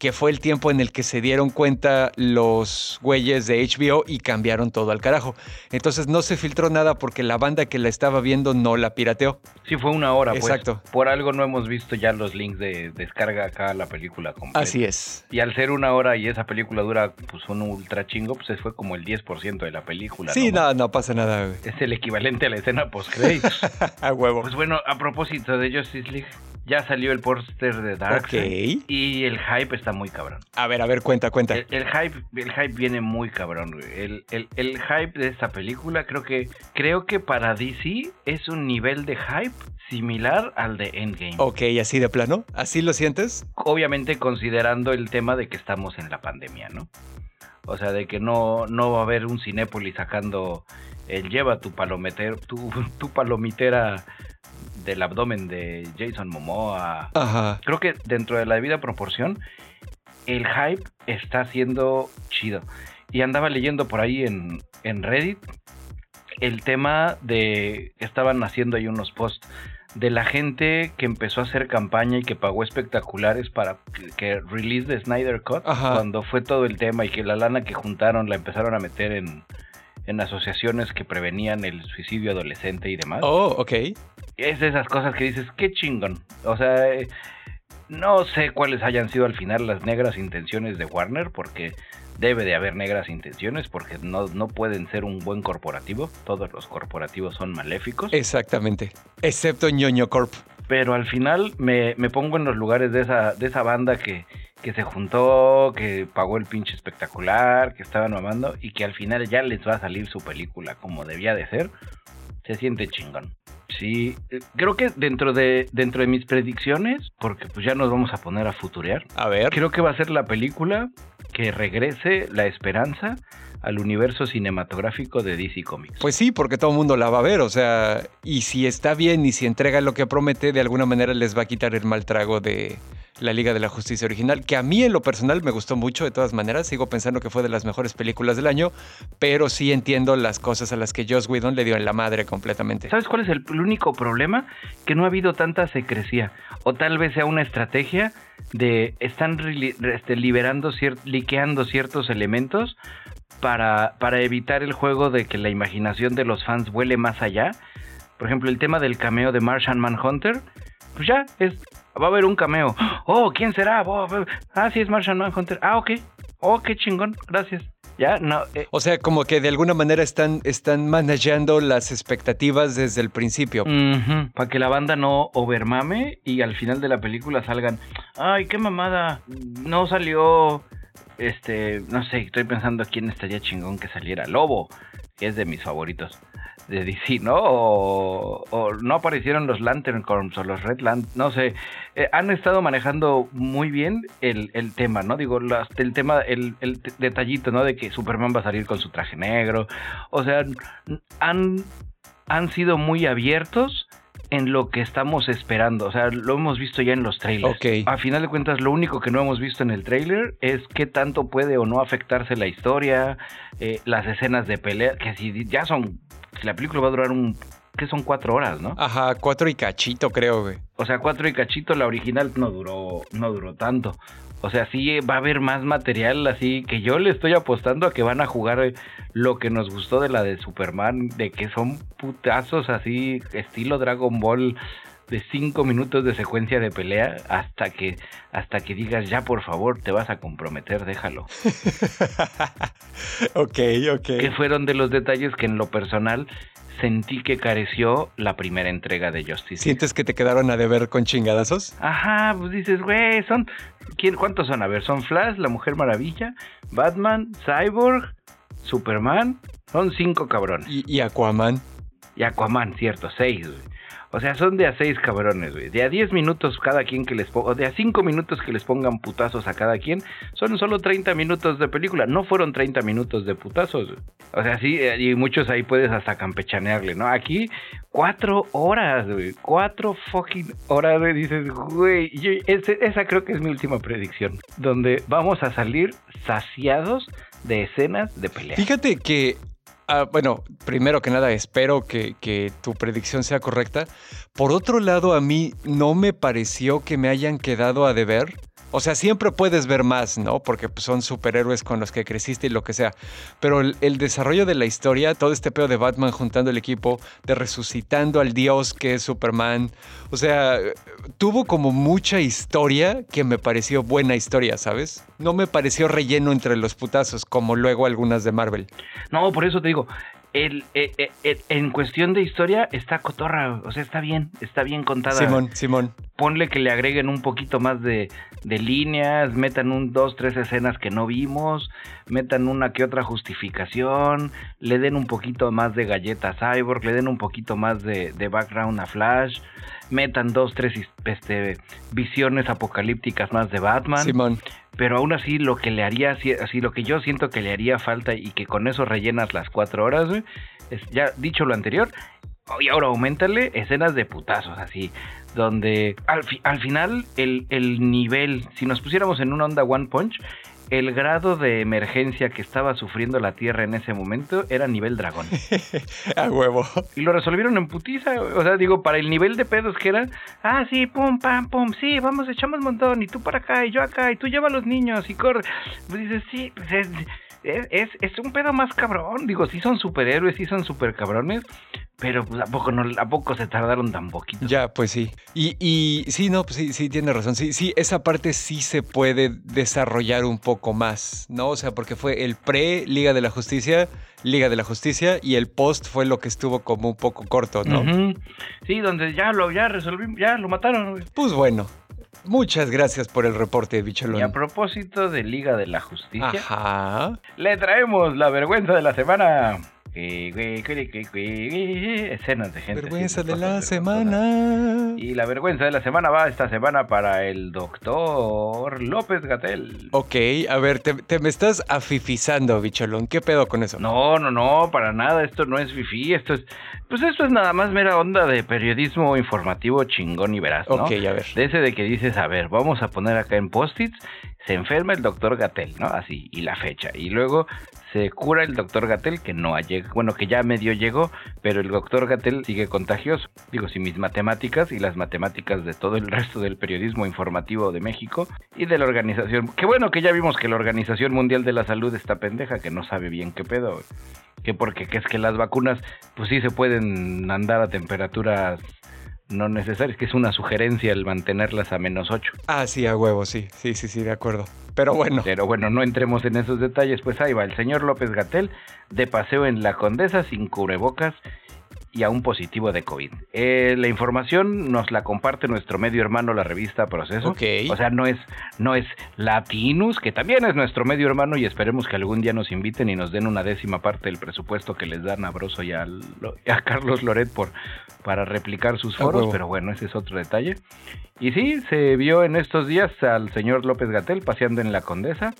que fue el tiempo en el que se dieron cuenta los güeyes de HBO y cambiaron todo al carajo. Entonces no se filtró nada porque la banda que la estaba viendo no la pirateó. Sí, fue una hora, pues. Exacto. Por algo no hemos visto ya los links de descarga acá la película completa. Así es. Y al ser una hora y esa película dura pues un ultra chingo, pues fue como el 10% de la película. Sí, no, no, pasa nada, güey. Es el equivalente a la escena post-créditos. <laughs> a huevo. Pues bueno, a propósito de Justice League, ya salió el póster de Darkseid y el hype está muy cabrón. A ver, a ver, cuenta, cuenta. El, hype, el hype viene muy cabrón. El, el, hype de esta película creo que creo que para DC es un nivel de hype similar al de Endgame. Ok, así de plano, así lo sientes. Obviamente considerando el tema de que estamos en la pandemia, ¿no? O sea, de que no, no va a haber un Cinépolis sacando el lleva tu, <laughs> tu palomitera del abdomen de Jason Momoa. Ajá. Creo que dentro de la debida proporción, el hype está siendo chido. Y andaba leyendo por ahí en, en Reddit el tema de que estaban haciendo ahí unos posts de la gente que empezó a hacer campaña y que pagó espectaculares para que, release de Snyder Cut cuando fue todo el tema y que la lana que juntaron la empezaron a meter en, en asociaciones que prevenían el suicidio adolescente y demás. Oh, ok. Es de esas cosas que dices, qué chingón. O sea, eh, no sé cuáles hayan sido al final las negras intenciones de Warner, porque debe de haber negras intenciones, porque no, no pueden ser un buen corporativo. Todos los corporativos son maléficos. Exactamente. Excepto ñoño Corp. Pero al final me, me pongo en los lugares de esa, de esa banda que, que se juntó, que pagó el pinche espectacular, que estaban mamando y que al final ya les va a salir su película como debía de ser, se siente chingón. Sí, eh, creo que dentro de dentro de mis predicciones, porque pues ya nos vamos a poner a futurear. A ver. Creo que va a ser la película que regrese la esperanza al universo cinematográfico de DC Comics. Pues sí, porque todo el mundo la va a ver, o sea, y si está bien y si entrega lo que promete, de alguna manera les va a quitar el mal trago de, la Liga de la Justicia original, que a mí en lo personal me gustó mucho de todas maneras, sigo pensando que fue de las mejores películas del año, pero sí entiendo las cosas a las que Joss Whedon le dio en la madre completamente. ¿Sabes cuál es el, único problema? Que no ha habido tanta secrecía, o tal vez sea una estrategia de están este, liberando, liqueando ciertos elementos para, para evitar el juego de que la imaginación de los fans vuele más allá. Por ejemplo, el tema del cameo de Martian Manhunter, pues ya, es va a haber un cameo. Oh, ¿quién será? Oh, ah, sí, es Martian Manhunter. Ah, ok. Oh, qué chingón. Gracias. Ya, no. Eh. O sea, como que de alguna manera están, están manejando las expectativas desde el principio. Para que la banda no overmame y al final de la película salgan. Ay, qué mamada. No salió. Este, no sé, estoy pensando quién estaría chingón que saliera. Lobo, que es de mis favoritos de DC, ¿no? O, no aparecieron los Lantern Corps o los Red Lantern, no sé. Eh, han estado manejando muy bien el, tema, ¿no? Digo, el tema, el, detallito, ¿no? De que Superman va a salir con su traje negro. O sea, han, han sido muy abiertos en lo que estamos esperando. O sea, lo hemos visto ya en los trailers. A final de cuentas, lo único que no hemos visto en el trailer es qué tanto puede o no afectarse la historia, eh, las escenas de pelea, que si ya son la película va a durar un que son cuatro horas, ¿no? Ajá, cuatro y cachito, creo, güey. O sea, cuatro y cachito, la original no duró, no duró tanto. O sea, sí va a haber más material así que yo le estoy apostando a que van a jugar eh, lo que nos gustó de la de Superman, de que son putazos así, estilo Dragon Ball, de cinco minutos de secuencia de pelea hasta que hasta que digas ya por favor te vas a comprometer déjalo <laughs> ok ok que fueron de los detalles que en lo personal sentí que careció la primera entrega de Justice. ¿Sientes que te quedaron a deber con chingadazos? Ajá, pues dices, güey, son... ¿quién, ¿Cuántos son? A ver, son Flash, La Mujer Maravilla, Batman, Cyborg, Superman. Son cinco cabrones. Y, y Aquaman. Y Aquaman, cierto, seis, güey. O sea, son de a seis cabrones, güey. De a diez minutos cada quien que les ponga, o de a cinco minutos que les pongan putazos a cada quien, son solo 30 minutos de película. No fueron 30 minutos de putazos. Güey. O sea, sí, eh, y muchos ahí puedes hasta campechanearle, ¿no? Aquí, cuatro horas, güey. Cuatro fucking horas, güey. Dices, güey, esa creo que es mi última predicción. Donde vamos a salir saciados de escenas de pelea. Fíjate que Ah, bueno, primero que nada, espero que, que, tu predicción sea correcta. Por otro lado, a mí no me pareció que me hayan quedado a deber o sea, siempre puedes ver más, ¿no? Porque pues, son superhéroes con los que creciste y lo que sea. Pero el, desarrollo de la historia, todo este pedo de Batman juntando el equipo, de resucitando al dios que es Superman. O sea, tuvo como mucha historia que me pareció buena historia, ¿sabes? No me pareció relleno entre los putazos, como luego algunas de Marvel. No, por eso te digo, el, eh, eh, eh, en cuestión de historia está cotorra, o sea, está bien, está bien contada. Simón, Simón. Ponle que le agreguen un poquito más de, de, líneas, metan un dos, tres escenas que no vimos, metan una que otra justificación, le den un poquito más de galleta a Cyborg, le den un poquito más de, de background a Flash, metan dos, tres este, visiones apocalípticas más de Batman. Simón pero aún así lo que le haría, así lo que yo siento que le haría falta y que con eso rellenas las cuatro horas, es ya dicho lo anterior, y ahora aumentale escenas de putazos, así, donde al, al final el, el nivel, si nos pusiéramos en una onda One Punch, el grado de emergencia que estaba sufriendo la Tierra en ese momento era nivel dragón. <laughs> A huevo. Y lo resolvieron en putiza. O sea, digo, para el nivel de pedos que era, ah, sí, pum, pam, pum, sí, vamos, echamos un montón, y tú para acá, y yo acá, y tú lleva a los niños, y corre. Pues dices, sí, pues es, es, es, un pedo más cabrón. Digo, sí son superhéroes, sí son super cabrones, pero pues, ¿a poco, no, ¿a poco se tardaron tan poquito? Ya, pues sí. Y, y sí, no, pues sí, sí, tiene razón. Sí, sí, esa parte sí se puede desarrollar un poco más, ¿no? O sea, porque fue el pre-Liga de la Justicia, Liga de la Justicia, y el post fue lo que estuvo como un poco corto, ¿no? Sí, donde ya lo, ya resolvimos, ya lo mataron. Pues bueno, Muchas gracias por el reporte, Bicholón. Y a propósito de Liga de la Justicia, le traemos la vergüenza de la semana. Escenas de gente. Vergüenza de la semana. Y la vergüenza de la semana va esta semana para el doctor López Gatel. Ok, a ver, te, me estás afifizando, bicholón. ¿Qué pedo con eso? No, no, no, para nada. Esto no es fifi. Esto es. Pues esto es nada más mera onda de periodismo informativo chingón y veraz. ¿no? Ok, a ver. De ese de que dices, a ver, vamos a poner acá en post-its se enferma el doctor Gatel, ¿no? Así, y la fecha. Y luego se cura el doctor Gatel, que no ha llegado, bueno, que ya medio llegó, pero el doctor Gatel sigue contagioso. Digo, si mis matemáticas y las matemáticas de todo el resto del periodismo informativo de México y de la organización, qué bueno que ya vimos que la Organización Mundial de la Salud está pendeja, que no sabe bien qué pedo, que porque que es que las vacunas, pues sí se pueden andar a temperaturas no necesarias, que es una sugerencia el mantenerlas a menos 8. Ah, sí, a huevo, sí, sí, sí, sí, de acuerdo. Pero bueno. Pero bueno, no entremos en esos detalles, pues ahí va el señor López Gatel de paseo en la Condesa sin cubrebocas y a un positivo de COVID. Eh, la información nos la comparte nuestro medio hermano, la revista Proceso. O sea, no es, no es Latinus, que también es nuestro medio hermano y esperemos que algún día nos inviten y nos den una décima parte del presupuesto que les dan a Broso y a, a Carlos Loret por, para replicar sus foros, pero bueno, ese es otro detalle. Y sí, se vio en estos días al señor López Gatel paseando en la Condesa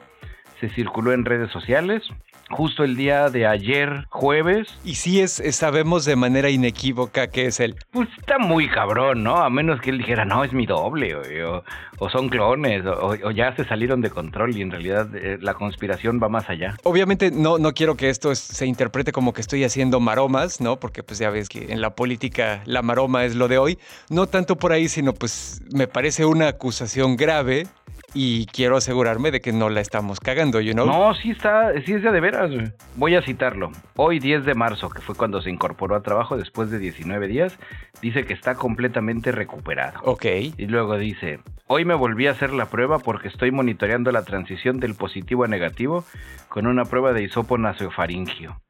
se circuló en redes sociales justo el día de ayer, jueves. Y sí es, sabemos de manera inequívoca que es él. Pues está muy cabrón, ¿no? A menos que él dijera, no, es mi doble, o, son clones, o, ya se salieron de control y en realidad eh, la conspiración va más allá. Obviamente no, no quiero que esto se interprete como que estoy haciendo maromas, ¿no? Porque pues ya ves que en la política la maroma es lo de hoy. No tanto por ahí, sino pues me parece una acusación grave y quiero asegurarme de que no la estamos cagando, you know? No, sí está, sí es de veras. Voy a citarlo. Hoy 10 de marzo, que fue cuando se incorporó a trabajo después de 19 días, dice que está completamente recuperado. Ok. Y luego dice, hoy me volví a hacer la prueba porque estoy monitoreando la transición del positivo a negativo con una prueba de hisopo nasofaringio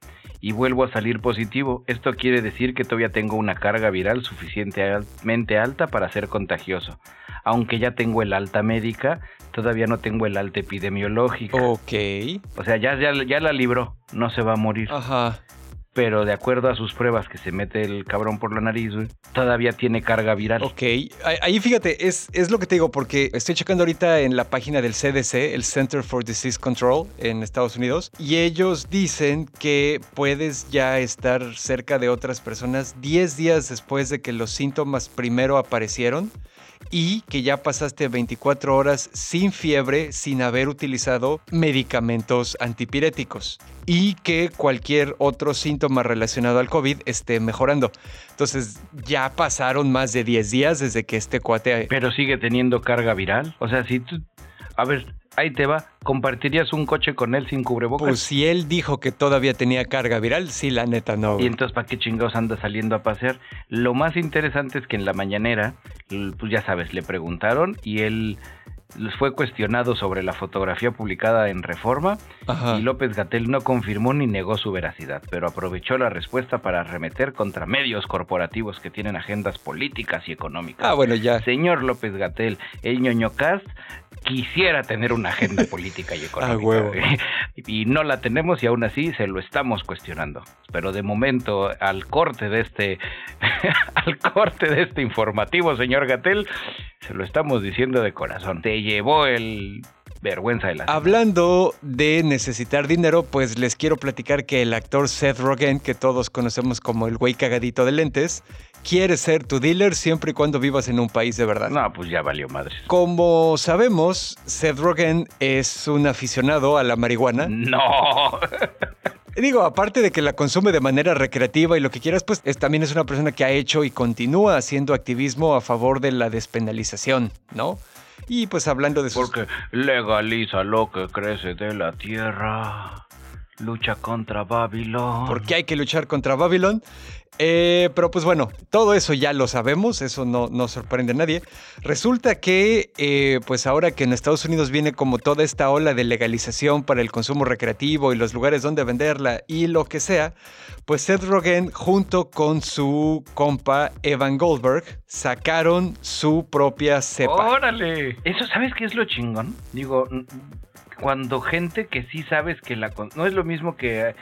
y vuelvo a salir positivo. Esto quiere decir que todavía tengo una carga viral suficientemente alta para ser contagioso. Aunque ya tengo el alta médica, todavía no tengo el alta epidemiológica. Ok. O sea, ya, ya, ya la libró, no se va a morir. Ajá pero de acuerdo a sus pruebas que se mete el cabrón por la nariz, todavía tiene carga viral. Ok, ahí fíjate, es, es lo que te digo, porque estoy checando ahorita en la página del CDC, el Center for Disease Control en Estados Unidos, y ellos dicen que puedes ya estar cerca de otras personas 10 días después de que los síntomas primero aparecieron y que ya pasaste 24 horas sin fiebre, sin haber utilizado medicamentos antipiréticos y que cualquier otro síntoma relacionado al COVID esté mejorando. Entonces ya pasaron más de 10 días desde que este cuate... Pero sigue teniendo carga viral. O sea, si tú... A ver, ahí te va. ¿Compartirías un coche con él sin cubrebocas? Pues si él dijo que todavía tenía carga viral, sí, la neta no. Y entonces, ¿para qué chingados anda saliendo a pasear? Lo más interesante es que en la mañanera, pues ya sabes, le preguntaron y él fue cuestionado sobre la fotografía publicada en Reforma y López Gatel no confirmó ni negó su veracidad, pero aprovechó la respuesta para arremeter contra medios corporativos que tienen agendas políticas y económicas. Ah, bueno, ya. Señor López Gatel, el ñoño cast quisiera tener una agenda <laughs> política y económica. <laughs> y no la tenemos y aún así se lo estamos cuestionando. Pero de momento, al corte de este, <laughs> al corte de este informativo, señor Gatel, se lo estamos diciendo de corazón. Te llevó el vergüenza de la. Hablando de necesitar dinero, pues les quiero platicar que el actor Seth Rogen, que todos conocemos como el güey cagadito de lentes, quiere ser tu dealer siempre y cuando vivas en un país de verdad. No, pues ya valió madre. Como sabemos, Seth Rogen es un aficionado a la marihuana. No. <laughs> Digo, aparte de que la consume de manera recreativa y lo que quieras, pues también es una persona que ha hecho y continúa haciendo activismo a favor de la despenalización, ¿no? Y pues hablando de Porque legaliza lo que crece de la tierra. Lucha contra Babilón. Porque hay que luchar contra Babilón. Eh, pero pues bueno, todo eso ya lo sabemos, eso no, no sorprende a nadie. Resulta que eh, pues ahora que en Estados Unidos viene como toda esta ola de legalización para el consumo recreativo y los lugares donde venderla y lo que sea, pues Seth Rogen junto con su compa Evan Goldberg sacaron su propia cepa. ¡Órale! Eso, ¿sabes qué es lo chingón? Digo, cuando gente que sí sabes que la... No es lo mismo que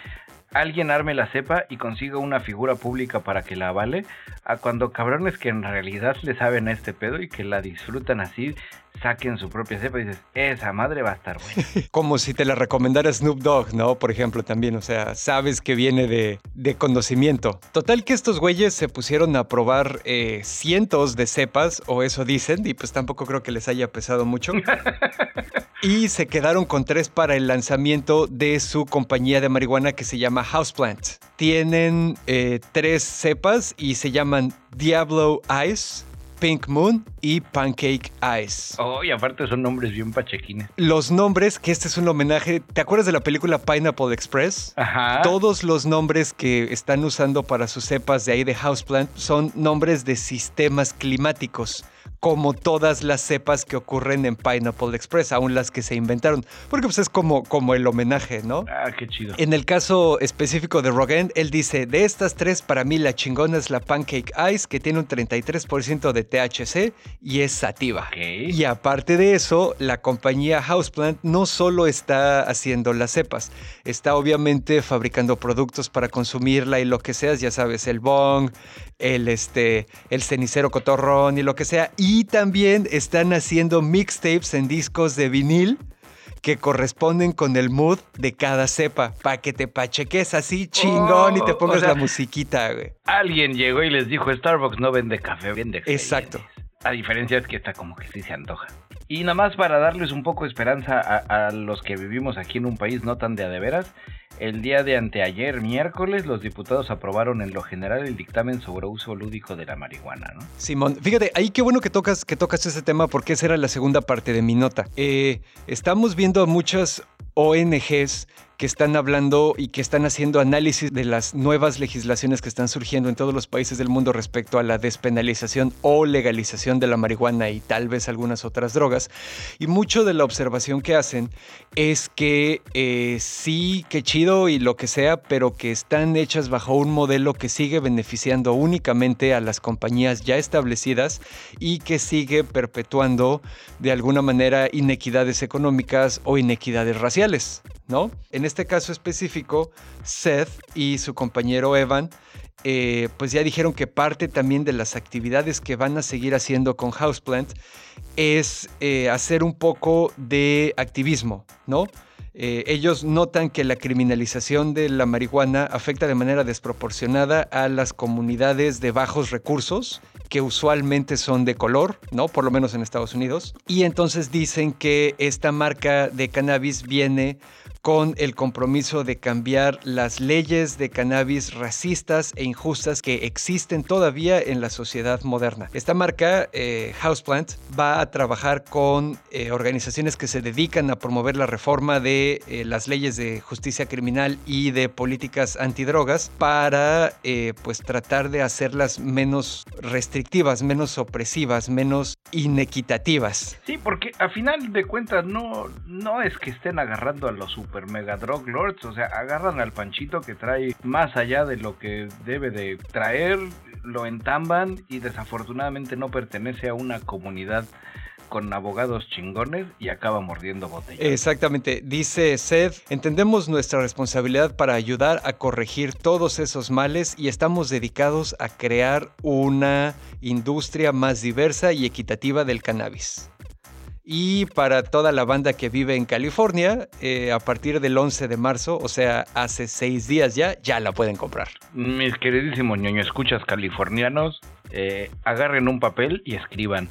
alguien arme la cepa y consiga una figura pública para que la avale, a cuando cabrones que en realidad le saben a este pedo y que la disfrutan así, saquen su propia cepa y dices, esa madre va a estar buena. <laughs> Como si te la recomendara Snoop Dogg, ¿no? Por ejemplo, también, o sea, sabes que viene de, conocimiento. Total que estos güeyes se pusieron a probar eh, cientos de cepas, o eso dicen, y pues tampoco creo que les haya pesado mucho. <laughs> y se quedaron con tres para el lanzamiento de su compañía de marihuana que se llama Houseplant. Tienen eh, tres cepas y se llaman Diablo Ice, Pink Moon y Pancake Ice. Oh, y aparte son nombres bien pachequines. Los nombres, que este es un homenaje, ¿te acuerdas de la película Pineapple Express? Ajá. Todos los nombres que están usando para sus cepas de ahí de Houseplant son nombres de sistemas climáticos como todas las cepas que ocurren en Pineapple Express, aún las que se inventaron, porque pues es como, como el homenaje, ¿no? Ah, qué chido. En el caso específico de Rogan, él dice, de estas tres, para mí la chingona es la Pancake Ice, que tiene un 33% de THC y es sativa. Y aparte de eso, la compañía Houseplant no solo está haciendo las cepas, está obviamente fabricando productos para consumirla y lo que seas, ya sabes, el bong, el, este, el cenicero cotorrón y lo que sea. Y también están haciendo mixtapes en discos de vinil que corresponden con el mood de cada cepa, para que te pacheques así chingón y te oh, pongas la musiquita, güey. Alguien llegó y les dijo, Starbucks no vende café, vende Exacto. A diferencia es que está como que sí se antoja. Y nada más para darles un poco de esperanza a, los que vivimos aquí en un país no tan de adeveras, el día de anteayer, miércoles, los diputados aprobaron en lo general el dictamen sobre uso lúdico de la marihuana, ¿no? Simón, fíjate, ahí qué bueno que tocas, que tocas ese tema porque esa era la segunda parte de mi nota. Eh, estamos viendo a muchas ONGs que están hablando y que están haciendo análisis de las nuevas legislaciones que están surgiendo en todos los países del mundo respecto a la despenalización o legalización de la marihuana y tal vez algunas otras drogas. Y mucho de la observación que hacen es que eh, sí, que chido y lo que sea, pero que están hechas bajo un modelo que sigue beneficiando únicamente a las compañías ya establecidas y que sigue perpetuando de alguna manera inequidades económicas o inequidades raciales, ¿no? En este caso específico, Seth y su compañero Evan eh, pues ya dijeron que parte también de las actividades que van a seguir haciendo con Houseplant es eh, hacer un poco de activismo, ¿no? Eh, ellos notan que la criminalización de la marihuana afecta de manera desproporcionada a las comunidades de bajos recursos, que usualmente son de color, ¿no? Por lo menos en Estados Unidos. Y entonces dicen que esta marca de cannabis viene con el compromiso de cambiar las leyes de cannabis racistas e injustas que existen todavía en la sociedad moderna. Esta marca, eh, Houseplant, va a trabajar con eh, organizaciones que se dedican a promover la reforma de eh, las leyes de justicia criminal y de políticas antidrogas para pues tratar de hacerlas menos restrictivas, menos opresivas, menos inequitativas. Sí, porque a final de cuentas no, no es que estén agarrando a los super mega drug lords, o sea, agarran al panchito que trae más allá de lo que debe de traer, lo entamban y desafortunadamente no pertenece a una comunidad con abogados chingones y acaba mordiendo botellas. Exactamente, dice Seth, entendemos nuestra responsabilidad para ayudar a corregir todos esos males y estamos dedicados a crear una industria más diversa y equitativa del cannabis. Y para toda la banda que vive en California, eh, a partir del 11 de marzo, o sea, hace seis días ya, ya la pueden comprar. Mis queridísimos ñoño escuchas californianos, eh, agarren un papel y escriban.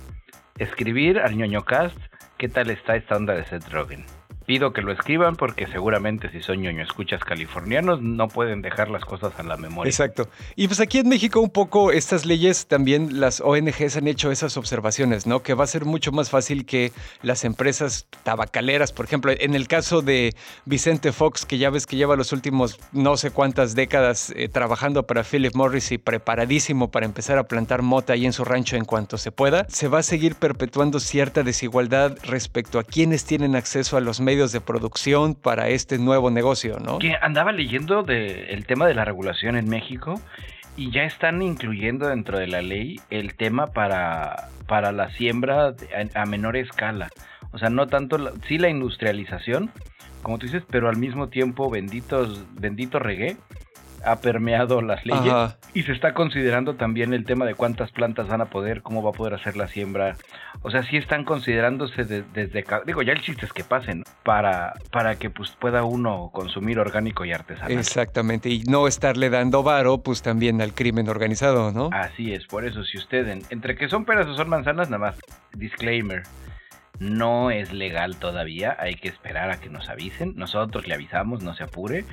Escribir al ñoño cast, ¿qué tal está esta onda de Seth Rogen? Pido que lo escriban porque seguramente si son ñoño escuchas californianos no pueden dejar las cosas a la memoria. Exacto. Y pues aquí en México un poco estas leyes también las ONGs han hecho esas observaciones, ¿no? Que va a ser mucho más fácil que las empresas tabacaleras, por ejemplo, en el caso de Vicente Fox, que ya ves que lleva los últimos no sé cuántas décadas eh, trabajando para Philip Morris y preparadísimo para empezar a plantar mota ahí en su rancho en cuanto se pueda, se va a seguir perpetuando cierta desigualdad respecto a quienes tienen acceso a los medios de producción para este nuevo negocio, ¿no? Que andaba leyendo del el tema de la regulación en México y ya están incluyendo dentro de la ley el tema para, para la siembra a, menor escala. O sea, no tanto, la, sí la industrialización, como tú dices, pero al mismo tiempo benditos, bendito reggae ha permeado las leyes y se está considerando también el tema de cuántas plantas van a poder, cómo va a poder hacer la siembra. O sea, sí están considerándose desde, digo, ya el chiste es que pasen para, para que pues pueda uno consumir orgánico y artesanal. Exactamente, y no estarle dando varo pues también al crimen organizado, ¿no? Así es, por eso si usted, entre que son peras o son manzanas, nada más, disclaimer. No es legal todavía, hay que esperar a que nos avisen. Nosotros le avisamos, no se apure.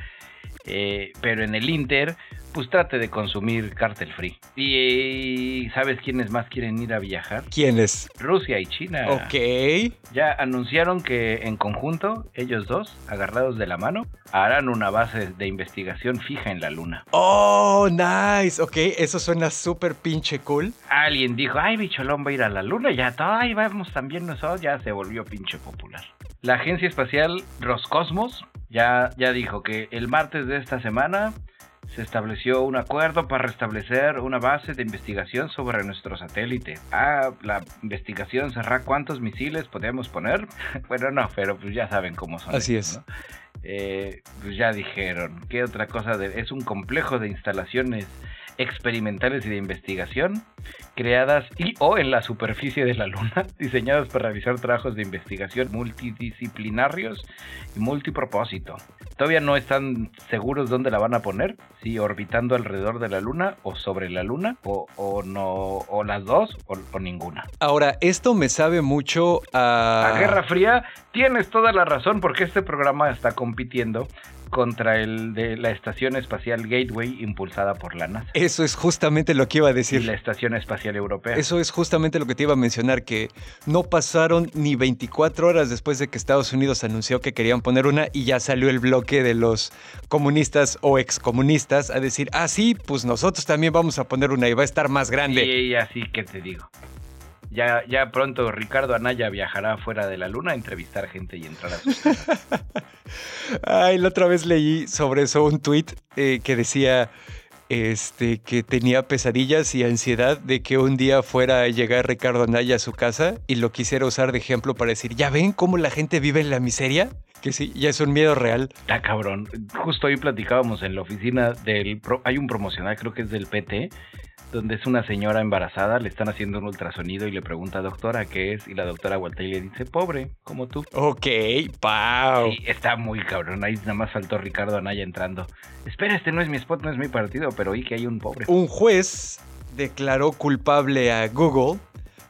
Eh, pero en el Inter, pues trate de consumir cartel free. Y ¿sabes quiénes más quieren ir a viajar? ¿Quiénes? Rusia y China. Ok. Ya anunciaron que en conjunto, ellos dos, agarrados de la mano, harán una base de investigación fija en la luna. Oh, nice. Ok, eso suena súper pinche cool. Alguien dijo, ay, bicholón va a ir a la luna, ya todo, ahí vamos también nosotros, ya se volvió pinche popular. La agencia espacial Roscosmos ya, ya dijo que el martes de esta semana se estableció un acuerdo para restablecer una base de investigación sobre nuestro satélite. Ah, la investigación cerrará cuántos misiles podemos poner. <laughs> bueno, no, pero pues ya saben cómo son. Así es. Eh, pues ya dijeron. ¿Qué otra cosa? De, es un complejo de instalaciones experimentales y de investigación creadas y o en la superficie de la Luna, <laughs> diseñadas para realizar trabajos de investigación multidisciplinarios y multipropósito. Todavía no están seguros dónde la van a poner, si orbitando alrededor de la Luna o sobre la Luna, o, o no, o las dos, o, ninguna. Ahora, esto me sabe mucho a... A Guerra Fría, tienes toda la razón porque este programa está compitiendo contra el de la Estación Espacial Gateway impulsada por la NASA. Eso es justamente lo que iba a decir. Y la Estación Espacial Europea. Eso es justamente lo que te iba a mencionar, que no pasaron ni 24 horas después de que Estados Unidos anunció que querían poner una y ya salió el bloque de los comunistas o excomunistas a decir, ah, sí, pues nosotros también vamos a poner una y va a estar más grande. Y así que te digo. Ya, ya pronto Ricardo Anaya viajará fuera de la luna a entrevistar gente y entrar a sus <laughs> Ay, la otra vez leí sobre eso un tweet eh, que decía este, que tenía pesadillas y ansiedad de que un día fuera a llegar Ricardo Anaya a su casa y lo quisiera usar de ejemplo para decir, ¿ya ven cómo la gente vive en la miseria? Que sí, ya es un miedo real. Está cabrón. Justo hoy platicábamos en la oficina del... Hay un promocional, creo que es del PT, donde es una señora embarazada, le están haciendo un ultrasonido y le pregunta, doctora, ¿qué es? Y la doctora voltea y le dice, pobre, como tú. Ok, pau. Sí, está muy cabrón, ahí nada más faltó Ricardo Anaya entrando. Espera, este no es mi spot, no es mi partido, pero oí que hay un pobre. Un juez declaró culpable a Google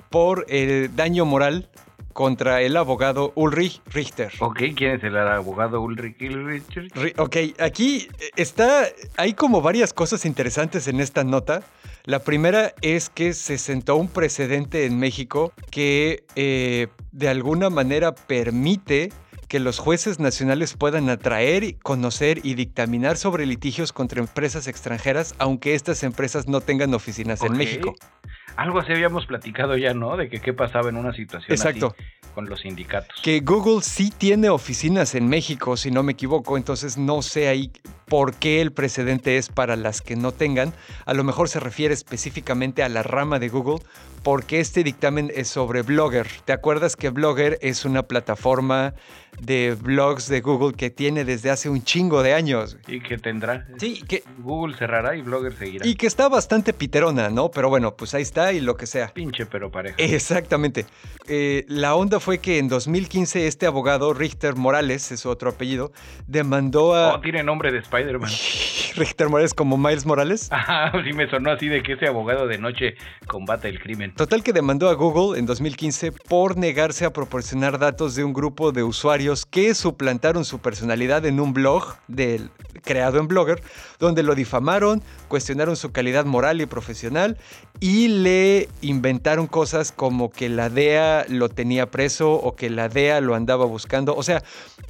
por el daño moral contra el abogado Ulrich Richter. Ok, ¿quién es el abogado Ulrich Richter? Ok, aquí está, hay como varias cosas interesantes en esta nota. La primera es que se sentó un precedente en México que eh, de alguna manera permite que los jueces nacionales puedan atraer, conocer y dictaminar sobre litigios contra empresas extranjeras, aunque estas empresas no tengan oficinas en México. Algo así habíamos platicado ya, ¿no? De que qué pasaba en una situación Exacto. con los sindicatos. Que Google sí tiene oficinas en México, si no me equivoco, entonces no sé ahí por qué el precedente es para las que no tengan. A lo mejor se refiere específicamente a la rama de Google, porque este dictamen es sobre Blogger. ¿Te acuerdas que Blogger es una plataforma de blogs de Google que tiene desde hace un chingo de años? Y que tendrá. Sí, que Google cerrará y Blogger seguirá. Y que está bastante piterona, ¿no? Pero bueno, pues ahí está y lo que sea. Pinche pero pareja. Exactamente. Eh, la onda fue que en 2015 este abogado, Richter Morales, es su otro apellido, demandó a... Oh, tiene nombre de Spider-Man. <laughs> <laughs> Richter Morales como Miles Morales. Ah, sí me sonó así de que ese abogado de noche combate el crimen. Total que demandó a Google en 2015 por negarse a proporcionar datos de un grupo de usuarios que suplantaron su personalidad en un blog del, creado en Blogger, donde lo difamaron, cuestionaron su calidad moral y profesional y le inventaron cosas como que la DEA lo tenía preso o que la DEA lo andaba buscando. O sea,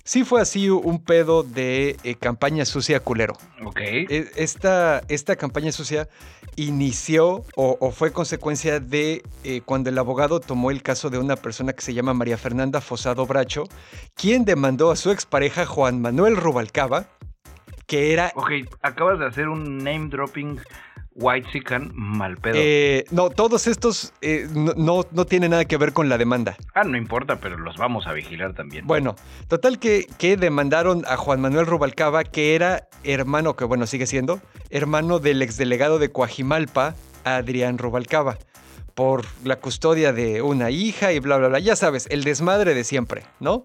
sí fue así un pedo de eh, campaña sucia culero. Ok. E, esta, esta campaña sucia inició o, fue consecuencia de eh, cuando el abogado tomó el caso de una persona que se llama María Fernanda Fosado Bracho, quien demandó a su expareja Juan Manuel Rubalcaba, que era... Ok, acabas de hacer un name dropping White Sican mal pedo. Eh, no, todos estos eh, no, no, tienen nada que ver con la demanda. Ah, no importa, pero los vamos a vigilar también. Bueno, total que, que demandaron a Juan Manuel Rubalcaba, que era hermano, que bueno, sigue siendo, hermano del exdelegado de Coajimalpa, Adrián Rubalcaba, por la custodia de una hija y bla, bla, bla. Ya sabes, el desmadre de siempre, ¿no?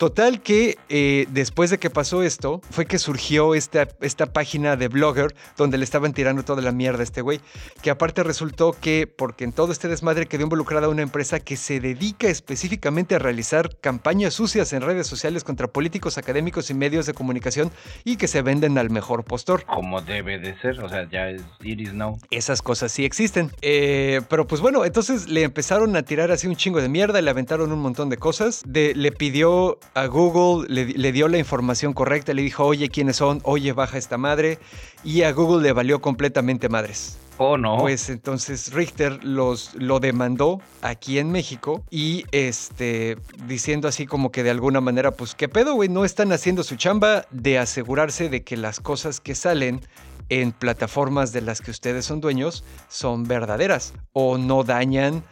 Total que eh, después de que pasó esto, fue que surgió esta, esta página de Blogger donde le estaban tirando toda la mierda a este güey. Que aparte resultó que, porque en todo este desmadre quedó involucrada una empresa que se dedica específicamente a realizar campañas sucias en redes sociales contra políticos, académicos y medios de comunicación y que se venden al mejor postor. Como debe de ser, o sea, ya es Iris no. Esas cosas sí existen. Eh, pero pues bueno, entonces le empezaron a tirar así un chingo de mierda, le aventaron un montón de cosas. De, le pidió a Google, le, dio la información correcta, le dijo, oye, ¿quiénes son? Oye, baja esta madre. Y a Google le valió completamente madres. Oh, no. Pues entonces Richter los, lo demandó aquí en México y este, diciendo así como que de alguna manera, pues, ¿qué pedo, güey? No están haciendo su chamba de asegurarse de que las cosas que salen en plataformas de las que ustedes son dueños son verdaderas o no dañan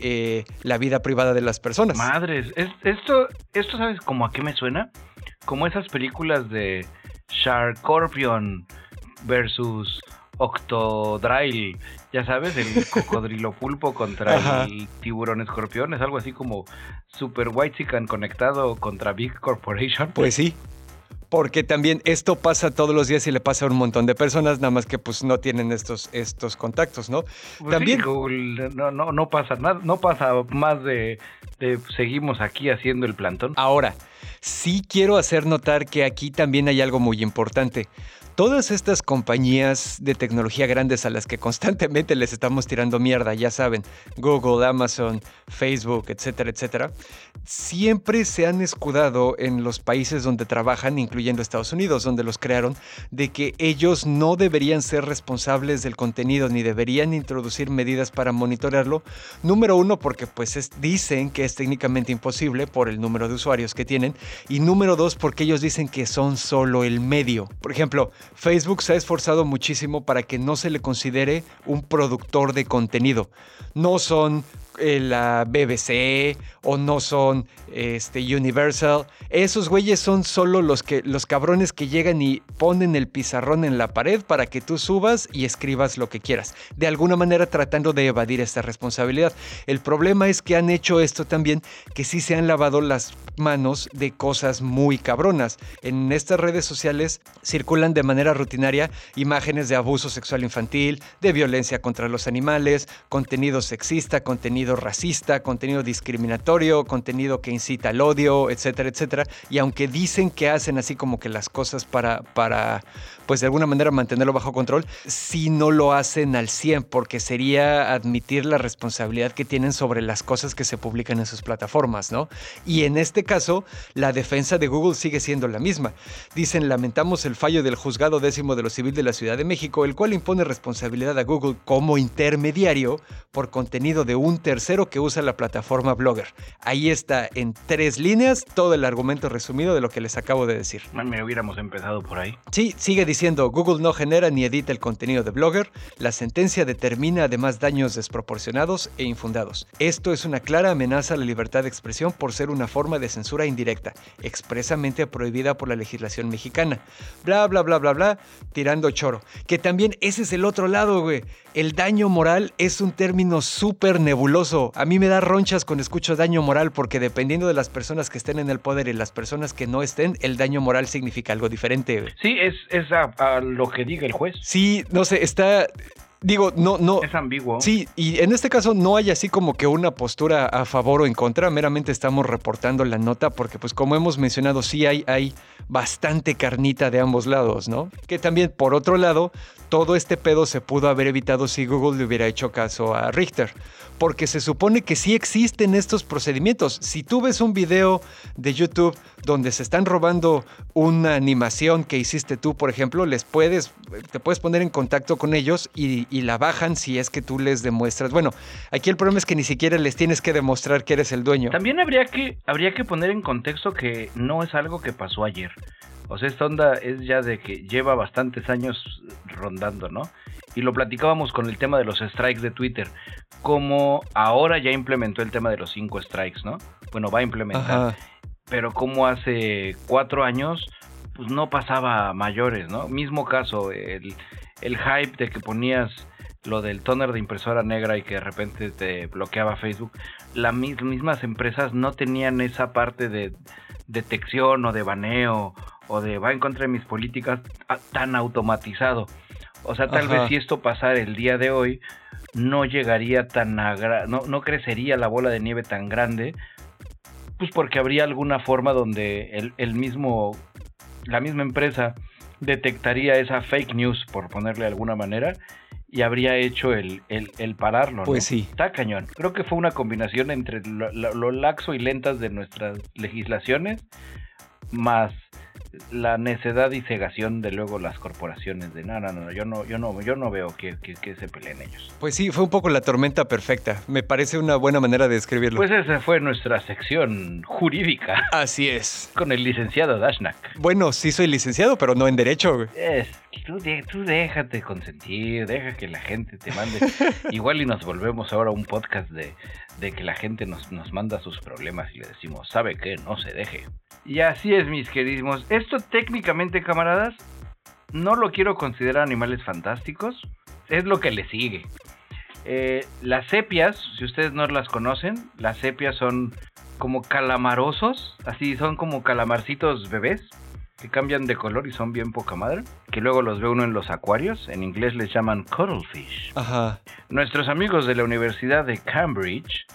eh, la vida privada de las personas. Madres, esto, esto sabes como a qué me suena? Como esas películas de Sharkorpion versus Octodryle, ya sabes, el <laughs> cocodrilo pulpo contra el tiburón escorpión, es algo así como Super White Chicken conectado contra Big Corporation. Pues sí, porque también esto pasa todos los días y le pasa a un montón de personas, nada más que pues no tienen estos, estos contactos, ¿no? Pues también no, no, no pasa nada, no pasa más de, de seguimos aquí haciendo el plantón. Ahora, Sí quiero hacer notar que aquí también hay algo muy importante. Todas estas compañías de tecnología grandes a las que constantemente les estamos tirando mierda, ya saben, Google, Amazon, Facebook, etcétera, etcétera, siempre se han escudado en los países donde trabajan, incluyendo Estados Unidos, donde los crearon, de que ellos no deberían ser responsables del contenido ni deberían introducir medidas para monitorearlo. Número uno, porque pues dicen que es técnicamente imposible por el número de usuarios que tienen. Y número dos, porque ellos dicen que son solo el medio. Por ejemplo, Facebook se ha esforzado muchísimo para que no se le considere un productor de contenido. No son eh, la BBC o no son este, Universal. Esos güeyes son solo los, que, los cabrones que llegan y ponen el pizarrón en la pared para que tú subas y escribas lo que quieras. De alguna manera tratando de evadir esta responsabilidad. El problema es que han hecho esto también, que sí se han lavado las manos de cosas muy cabronas. En estas redes sociales circulan de manera rutinaria imágenes de abuso sexual infantil, de violencia contra los animales, contenido sexista, contenido racista, contenido discriminatorio, contenido que incita al odio, etcétera, etcétera. Y aunque dicen que hacen así como que las cosas para, para pues de alguna manera mantenerlo bajo control, si no lo hacen al 100, porque sería admitir la responsabilidad que tienen sobre las cosas que se publican en sus plataformas, ¿no? Y en este caso, la defensa de Google sigue siendo la misma. Dicen, lamentamos el fallo del juzgado décimo de lo civil de la Ciudad de México, el cual impone responsabilidad a Google como intermediario por contenido de un tercero que usa la plataforma Blogger. Ahí está en tres líneas todo el argumento resumido de lo que les acabo de decir. Me hubiéramos empezado por ahí. Sí, sigue diciendo diciendo Google no genera ni edita el contenido de Blogger, la sentencia determina además daños desproporcionados e infundados. Esto es una clara amenaza a la libertad de expresión por ser una forma de censura indirecta, expresamente prohibida por la legislación mexicana. Bla, bla, bla, bla, bla, tirando choro. Que también ese es el otro lado, güey. El daño moral es un término súper nebuloso. A mí me da ronchas cuando escucho daño moral porque dependiendo de las personas que estén en el poder y las personas que no estén, el daño moral significa algo diferente. Sí, es, es a, lo que diga el juez. Sí, no sé, está... Digo, no, no. Es ambiguo. Sí, y en este caso no hay así como que una postura a favor o en contra, meramente estamos reportando la nota porque pues como hemos mencionado, sí hay, hay bastante carnita de ambos lados, ¿no? Que también, por otro lado, todo este pedo se pudo haber evitado si Google le hubiera hecho caso a Richter porque se supone que sí existen estos procedimientos. Si tú ves un video de YouTube donde se están robando una animación que hiciste tú, por ejemplo, les puedes, te puedes poner en contacto con ellos y, la bajan si es que tú les demuestras. Bueno, aquí el problema es que ni siquiera les tienes que demostrar que eres el dueño. También habría que, habría que poner en contexto que no es algo que pasó ayer. O sea, esta onda es ya de que lleva bastantes años rondando, ¿no? Y lo platicábamos con el tema de los strikes de Twitter como ahora ya implementó el tema de los cinco strikes, ¿no? Bueno, va a implementar. Pero como hace cuatro años, pues no pasaba mayores, ¿no? Mismo caso, el, el hype de que ponías lo del toner de impresora negra y que de repente te bloqueaba Facebook, las mismas empresas no tenían esa parte de detección o de baneo o de va en contra de mis políticas tan automatizado. O sea, tal vez si esto pasara el día de hoy, no llegaría tan a no, no crecería la bola de nieve tan grande, pues porque habría alguna forma donde el, el mismo, la misma empresa detectaría esa fake news, por ponerle de alguna manera, y habría hecho el, el, pararlo. Pues sí. Está cañón. Creo que fue una combinación entre lo, laxo y lentas de nuestras legislaciones, más la necedad y cegación de luego las corporaciones de no, no, no, yo no, yo no, yo no veo que, se peleen ellos. Pues sí, fue un poco la tormenta perfecta. Me parece una buena manera de describirlo. Pues esa fue nuestra sección jurídica. Así es. Con el licenciado Dashnak. Bueno, sí soy licenciado, pero no en derecho. Es, tú, tú déjate consentir, deja que la gente te mande. <laughs> Igual y nos volvemos ahora a un podcast de, de que la gente nos, nos manda sus problemas y le decimos, ¿sabe qué? No se deje. Y así es, mis queridísimos. Esto técnicamente, camaradas, no lo quiero considerar animales fantásticos. Es lo que le sigue. Eh, las sepias, si ustedes no las conocen, las sepias son como calamarosos, así son como calamarcitos bebés que cambian de color y son bien poca madre, que luego los ve uno en los acuarios, en inglés les llaman cuttlefish. Ajá. Nuestros amigos de la Universidad de Cambridge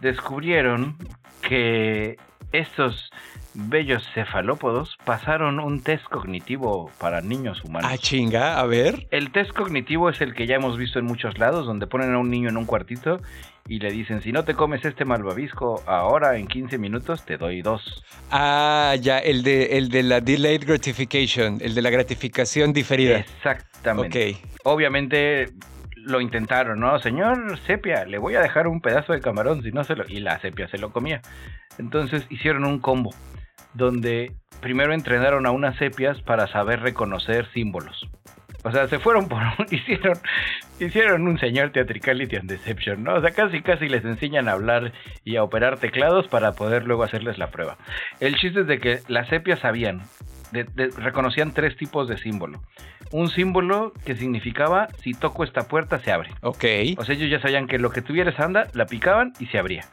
descubrieron que estos bellos cefalópodos pasaron un test cognitivo para niños humanos. Ah, chinga, a ver. El test cognitivo es el que ya hemos visto en muchos lados, donde ponen a un niño en un cuartito y le dicen, si no te comes este malvavisco ahora en 15 minutos, te doy dos. Ah, ya, el de, el de la delayed gratification, el de la gratificación diferida. Exactamente. Ok. Obviamente lo intentaron, ¿no? Señor Sepia, le voy a dejar un pedazo de camarón, si no se lo... Y la Sepia se lo comía. Entonces hicieron un combo, donde primero entrenaron a unas sepias para saber reconocer símbolos. O sea, se fueron por un, <laughs> hicieron, hicieron un señor Theatricality and Deception, ¿no? O sea, casi casi les enseñan a hablar y a operar teclados para poder luego hacerles la prueba. El chiste es de que las sepias sabían, reconocían tres tipos de símbolo. Un símbolo que significaba si toco esta puerta se abre. Ok. O sea, ellos ya sabían que lo que tuvieras anda, la picaban y se abría.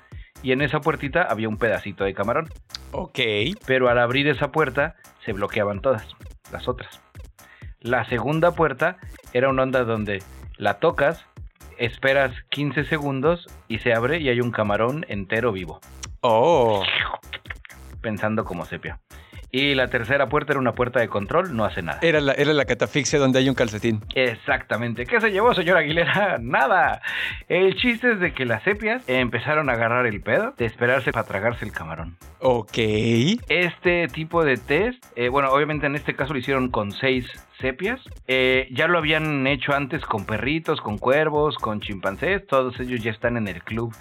Y en esa puertita había un pedacito de camarón. Ok. Pero al abrir esa puerta se bloqueaban todas, las otras. La segunda puerta era una onda donde la tocas, esperas 15 segundos y se abre y hay un camarón entero vivo. Oh. Pensando como sepia. Y la tercera puerta era una puerta de control, no hace nada. Era la, era la catafixia donde hay un calcetín. Exactamente. ¿Qué se llevó, señor Aguilera? <laughs> Nada. El chiste es de que las sepias empezaron a agarrar el pedo de esperarse para tragarse el camarón. Ok. Este tipo de test, eh, bueno, obviamente en este caso lo hicieron con seis sepias. Eh, ya lo habían hecho antes con perritos, con cuervos, con chimpancés. Todos ellos ya están en el club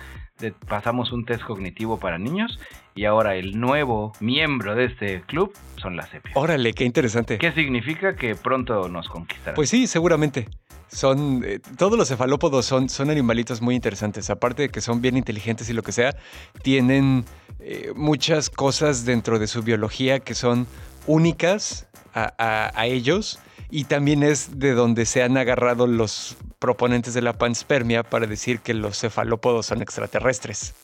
pasamos un test cognitivo para niños y ahora el nuevo miembro de este club son las sepias. Órale, qué interesante. ¿Qué significa que pronto nos conquistarán? Pues sí, seguramente. Son eh, todos los cefalópodos son, son animalitos muy interesantes. Aparte de que son bien inteligentes y lo que sea, tienen eh, muchas cosas dentro de su biología que son únicas a ellos y también es de donde se han agarrado los proponentes de la panspermia para decir que los cefalópodos son extraterrestres.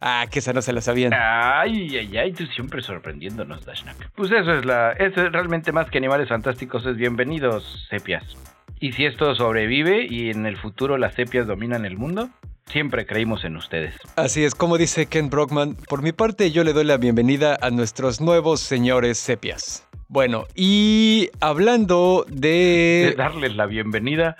Ah, que esa no se la sabían. Ay, ay, ay, tú siempre sorprendiéndonos, Dashnak. Pues eso es la. Eso es realmente más que animales fantásticos, es bienvenidos, sepias. Y si esto sobrevive y en el futuro las sepias dominan el mundo, siempre creímos en ustedes. Así es, como dice Ken Brockman, por mi parte yo le doy la bienvenida a nuestros nuevos señores sepias. Bueno, y hablando de... de darles la bienvenida,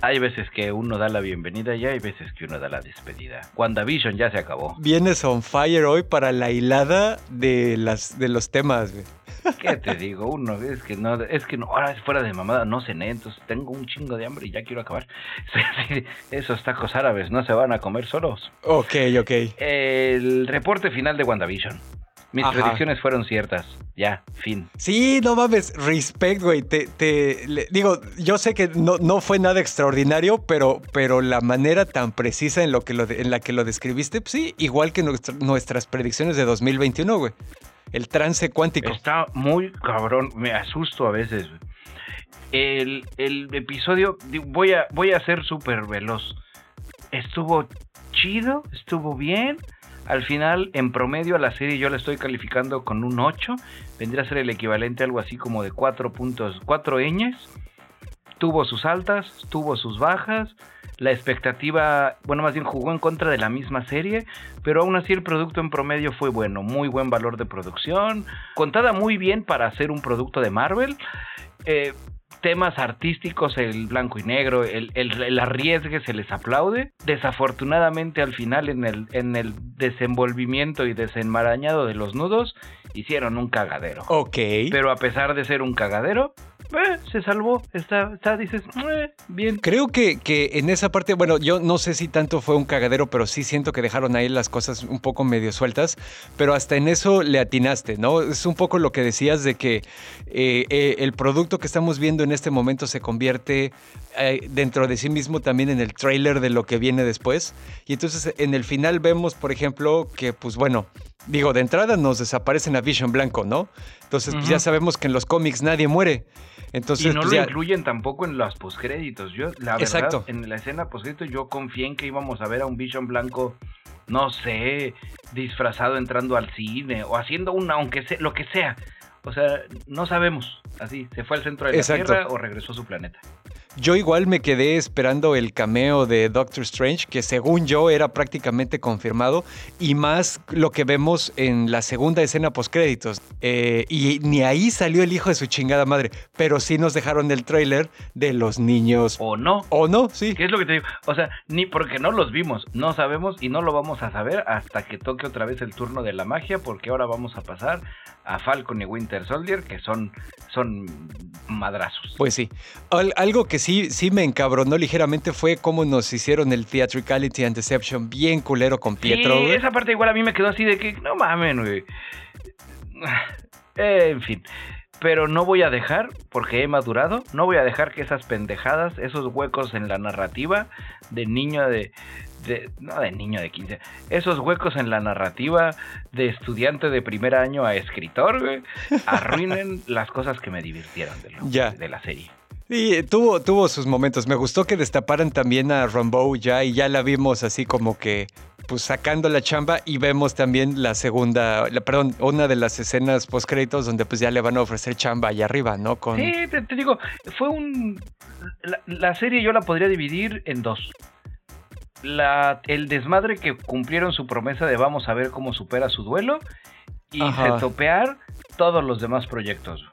hay veces que uno da la bienvenida y hay veces que uno da la despedida. WandaVision ya se acabó. Vienes on fire hoy para la hilada de, las, de los temas, güey. ¿Qué te digo? Uno es que no, es que no, ahora es fuera de mamada, no cené, entonces tengo un chingo de hambre y ya quiero acabar. <laughs> Esos tacos árabes no se van a comer solos. Ok, ok. El reporte final de WandaVision. Mis predicciones fueron ciertas. Ya, fin. Sí, no mames, respect, güey. Te, digo, yo sé que no, no fue nada extraordinario, pero, pero la manera tan precisa en, lo que lo, en la que lo describiste, pues sí, igual que nuestras predicciones de 2021, güey. El trance cuántico. Está muy cabrón, me asusto a veces. El, el episodio, voy a, voy a ser súper veloz. Estuvo chido, estuvo bien al final, en promedio la serie yo la estoy calificando con un 8. Vendría a ser el equivalente a algo así como de 4 puntos, 4 ñes. Tuvo sus altas, tuvo sus bajas. La expectativa, bueno, más bien jugó en contra de la misma serie, pero aún así el producto en promedio fue bueno, muy buen valor de producción, contada muy bien para hacer un producto de Marvel. Eh, temas artísticos, el blanco y negro, el, el, arriesgue se les aplaude. Desafortunadamente al final en el, en el desenvolvimiento y desenmarañado de los nudos hicieron un cagadero. Ok. Pero a pesar de ser un cagadero, eh, se salvó, está, está dices, eh, bien. Creo que, que en esa parte, bueno, yo no sé si tanto fue un cagadero, pero sí siento que dejaron ahí las cosas un poco medio sueltas, pero hasta en eso le atinaste, ¿no? Es un poco lo que decías de que eh, el producto que estamos viendo en este momento se convierte dentro de sí mismo también en el trailer de lo que viene después. Y entonces en el final vemos, por ejemplo, que pues bueno, digo, de entrada nos desaparecen a Vision Blanco, ¿no? Entonces pues, ya sabemos que en los cómics nadie muere. Entonces, y no pues, lo incluyen tampoco en los postcréditos. Yo, la verdad, en la escena postcrédito yo confié en que íbamos a ver a un Vision Blanco, no sé, disfrazado entrando al cine o haciendo una, aunque sea, lo que sea. O sea, no sabemos. Así, se fue al centro de la Tierra o regresó a su planeta. Yo igual me quedé esperando el cameo de Doctor Strange, que según yo era prácticamente confirmado, y más lo que vemos en la segunda escena postcréditos. Eh, y ni ahí salió el hijo de su chingada madre, pero sí nos dejaron el tráiler de los niños. O no. O no, sí. ¿Qué es lo que te digo? O sea, ni porque no los vimos, no sabemos y no lo vamos a saber hasta que toque otra vez el turno de la magia, porque ahora vamos a pasar a Falcon y Winter Soldier, que son, son madrazos. Pues sí. algo que sí, sí me encabronó ligeramente fue cómo nos hicieron el Theatricality and Deception bien culero con Pietro. Sí, esa parte igual a mí me quedó así de que, no mamen, güey. <sighs> en fin. Pero no voy a dejar, porque he madurado, no voy a dejar que esas pendejadas, esos huecos en la narrativa de niño de, no de niño de 15, esos huecos en la narrativa de estudiante de primer año a escritor, arruinen <laughs> las cosas que me divirtieron de, de la serie. Y tuvo, tuvo sus momentos. Me gustó que destaparan también a Rambo ya y ya la vimos así como que pues sacando la chamba y vemos también la segunda, la, perdón, una de las escenas post créditos donde pues ya le van a ofrecer chamba allá arriba, ¿no? Con... Sí, te, digo, fue un... la, serie yo la podría dividir en dos la, el desmadre que cumplieron su promesa de vamos a ver cómo supera su duelo y topear todos los demás proyectos.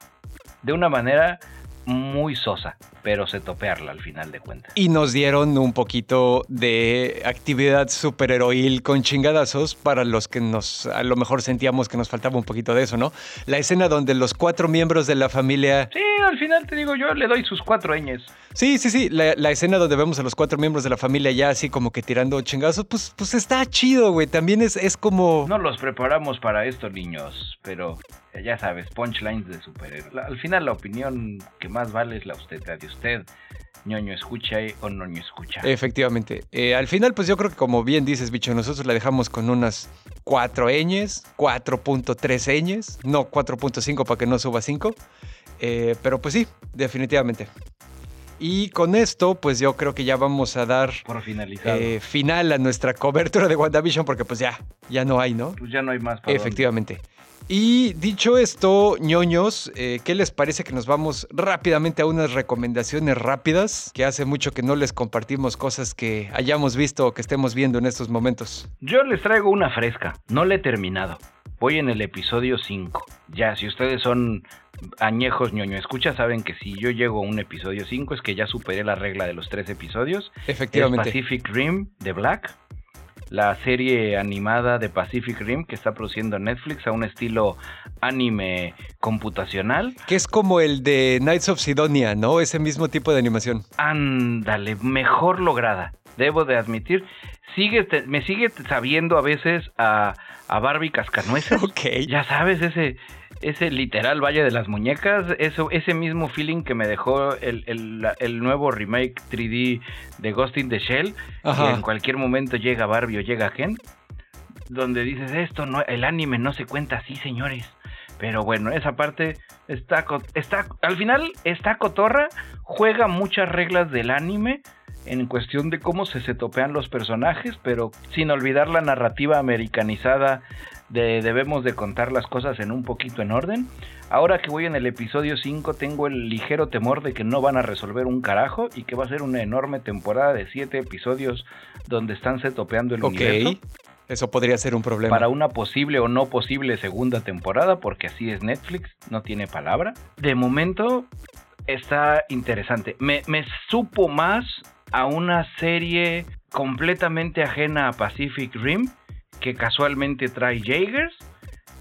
De una manera muy sosa, pero se topearla al final de cuentas. Y nos dieron un poquito de actividad superheroil con chingadazos para los que nos a lo mejor sentíamos que nos faltaba un poquito de eso, ¿no? La escena donde los cuatro miembros de la familia... Sí, al final te digo yo, le doy sus cuatro ñes. Sí, sí, sí, la, escena donde vemos a los cuatro miembros de la familia ya así como que tirando chingazos, pues, pues está chido, güey. También es, es como... No los preparamos para esto, niños, pero ya sabes, punchlines de superhéroes. Al final la opinión que más vale es la usted, de usted, ñoño escucha o ñoño escucha. Efectivamente. Eh, al final, pues yo creo que como bien dices, bicho, nosotros la dejamos con unas 4 ñes, 4.3 ñes, no 4.5 para que no suba 5. Eh, pero pues sí, definitivamente. Y con esto, pues yo creo que ya vamos a dar Por. Eh, final a nuestra cobertura de WandaVision, porque pues ya, ya no hay, ¿no? Pues ya no hay más. Efectivamente. Y dicho esto, ñoños, eh, ¿qué les parece que nos vamos rápidamente a unas recomendaciones rápidas? Que hace mucho que no les compartimos cosas que hayamos visto o que estemos viendo en estos momentos. Yo les traigo una fresca, no la he terminado. Voy en el episodio 5. Ya, si ustedes son añejos ñoño escucha, saben que si yo llego a un episodio 5 es que ya superé la regla de los tres episodios. Efectivamente. Pacific Rim de Black la serie animada de Pacific Rim que está produciendo Netflix a un estilo anime computacional. Que es como el de Knights of Sidonia, ¿no? Ese mismo tipo de animación. Ándale, mejor lograda. Debo de admitir, sigue, me sigue sabiendo a veces a, a Barbie Cascanueces. <laughs> Ok. Ya sabes, ese, ese literal Valle de las Muñecas, eso, ese mismo feeling que me dejó el, nuevo remake 3D de Ghost in the Shell, que en cualquier momento llega Barbie o llega Ken, donde dices esto, no, el anime no se cuenta así, señores. Pero bueno, esa parte está, está, al final está cotorra, juega muchas reglas del anime en cuestión de cómo se setopean los personajes, pero sin olvidar la narrativa americanizada debemos de contar las cosas en un poquito en orden. Ahora que voy en el episodio 5 tengo el ligero temor de que no van a resolver un carajo y que va a ser una enorme temporada de 7 episodios donde están setopeando el universo. Eso podría ser un problema. Para una posible o no posible segunda temporada, porque así es Netflix, no tiene palabra. De momento está interesante. Me, me supo más a una serie completamente ajena a Pacific Rim que casualmente trae Jaegers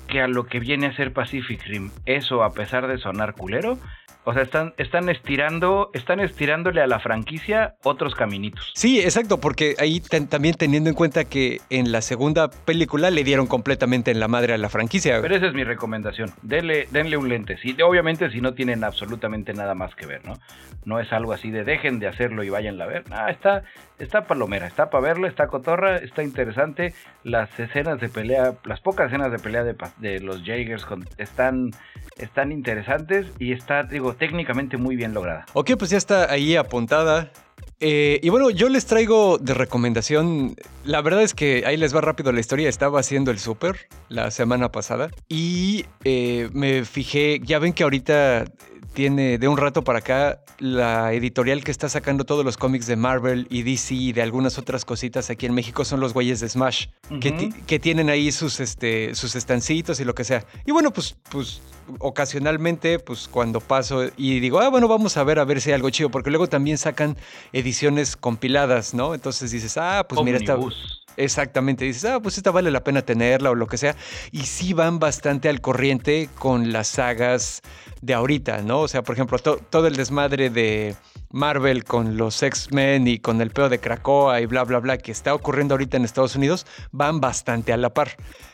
que a lo que viene a ser Pacific Rim. Eso, a pesar de sonar culero, o sea, están, están estirando, están estirándole a la franquicia otros caminitos. Sí, exacto, porque ahí también teniendo en cuenta que en la segunda película le dieron completamente en la madre a la franquicia. Pero esa es mi recomendación. Denle, denle un lente. Sí, obviamente si no tienen absolutamente nada más que ver, ¿no? No es algo así de dejen de hacerlo y vayan a ver. Ah, está, está palomera, está para verlo, está cotorra, está interesante. Las escenas de pelea, las pocas escenas de pelea de, de los Jaegers están, están interesantes y está, digo, técnicamente muy bien lograda. Ok, pues ya está ahí apuntada. Eh, y bueno, yo les traigo de recomendación. La verdad es que ahí les va rápido la historia. Estaba haciendo el súper la semana pasada y eh, me fijé. Ya ven que ahorita tiene de un rato para acá la editorial que está sacando todos los cómics de Marvel y DC y de algunas otras cositas aquí en México son los güeyes de Smash, que, tienen ahí sus, este, sus estancitos y lo que sea. Y bueno, pues, pues ocasionalmente, pues cuando paso y digo, ah, bueno, vamos a ver a ver si hay algo chido, porque luego también sacan ediciones compiladas, ¿no? Entonces dices, ah, pues mira, esta... Exactamente, dices, ah, pues esta vale la pena tenerla o lo que sea. Y sí van bastante al corriente con las sagas de ahorita, ¿no? O sea, por ejemplo, todo el desmadre de Marvel con los X-Men y con el peo de Krakoa y bla, bla, bla, que está ocurriendo ahorita en Estados Unidos, van bastante a la par.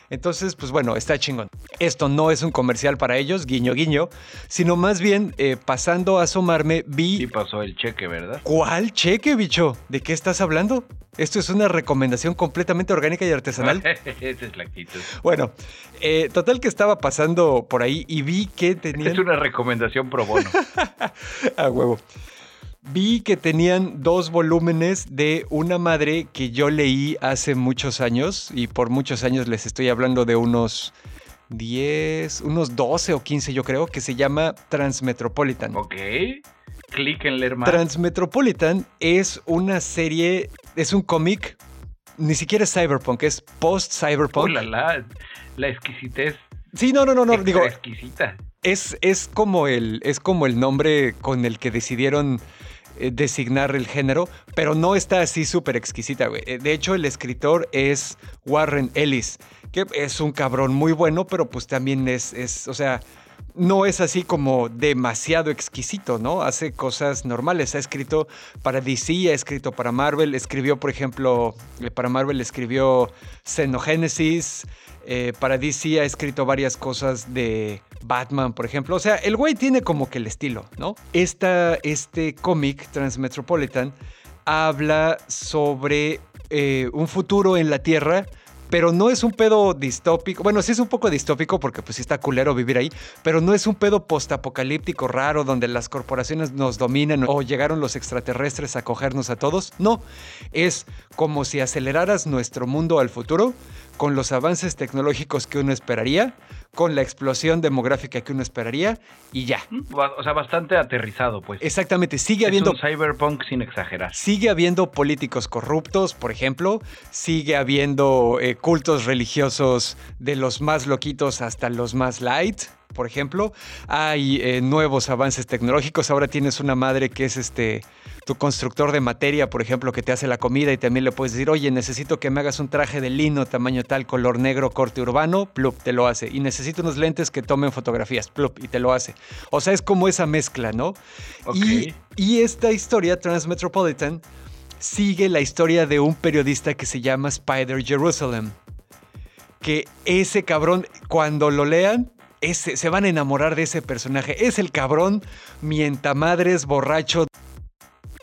Entonces, pues bueno, está chingón. Esto no es un comercial para ellos, guiño, guiño, sino más bien eh, pasando a asomarme, vi... Sí pasó el cheque, ¿verdad? ¿Cuál cheque, bicho? ¿De qué estás hablando? Esto es una recomendación completamente orgánica y artesanal. <laughs> Esa es la actitud. Bueno, eh, total que estaba pasando por ahí y vi que tenía... Es una recomendación pro bono. <laughs> a huevo. Vi que tenían dos volúmenes de una madre que yo leí hace muchos años, y por muchos años les estoy hablando de unos 10, unos 12 o 15 yo creo, que se llama Transmetropolitan. Ok, clic en leer más. Transmetropolitan es una serie, es un cómic, ni siquiera es cyberpunk, es post-cyberpunk. la, la, la exquisitez. Sí, no, no, no, no, digo. Exquisita. Es, es, como el, es como el nombre con el que decidieron designar el género, pero no está así súper exquisita, güey. Eh, de hecho, el escritor es Warren Ellis, que es un cabrón muy bueno, pero pues también es, es o sea, no es así como demasiado exquisito, ¿no? Hace cosas normales. Ha escrito para DC, ha escrito para Marvel, escribió, por ejemplo, eh, para Marvel escribió Xenogénesis, eh, para DC ha escrito varias cosas de Batman, por ejemplo. O sea, el güey tiene como que el estilo, ¿no? Esta, este cómic, Transmetropolitan, habla sobre eh, un futuro en la Tierra pero no es un pedo distópico. Bueno, sí es un poco distópico porque pues sí está culero vivir ahí, pero no es un pedo postapocalíptico raro donde las corporaciones nos dominan o llegaron los extraterrestres a cogernos a todos. No, es como si aceleraras nuestro mundo al futuro con los avances tecnológicos que uno esperaría, con la explosión demográfica que uno esperaría y ya. O sea, bastante aterrizado, pues. Exactamente, sigue habiendo... un cyberpunk sin exagerar. Sigue habiendo políticos corruptos, por ejemplo, sigue habiendo eh, cultos religiosos de los más loquitos hasta los más light, por ejemplo. Hay eh, nuevos avances tecnológicos. Ahora tienes una madre que es este tu constructor de materia, por ejemplo, que te hace la comida y también le puedes decir, oye, necesito que me hagas un traje de lino tamaño tal, color negro, corte urbano, plup, te lo hace. Y necesito unos lentes que tomen fotografías, plup, y te lo hace. O sea, es como esa mezcla, ¿no? Y, y esta historia, Transmetropolitan, sigue la historia de un periodista que se llama Spider Jerusalem. Que ese cabrón, cuando lo lean, se van a enamorar de ese personaje. Es el cabrón mientamadres borracho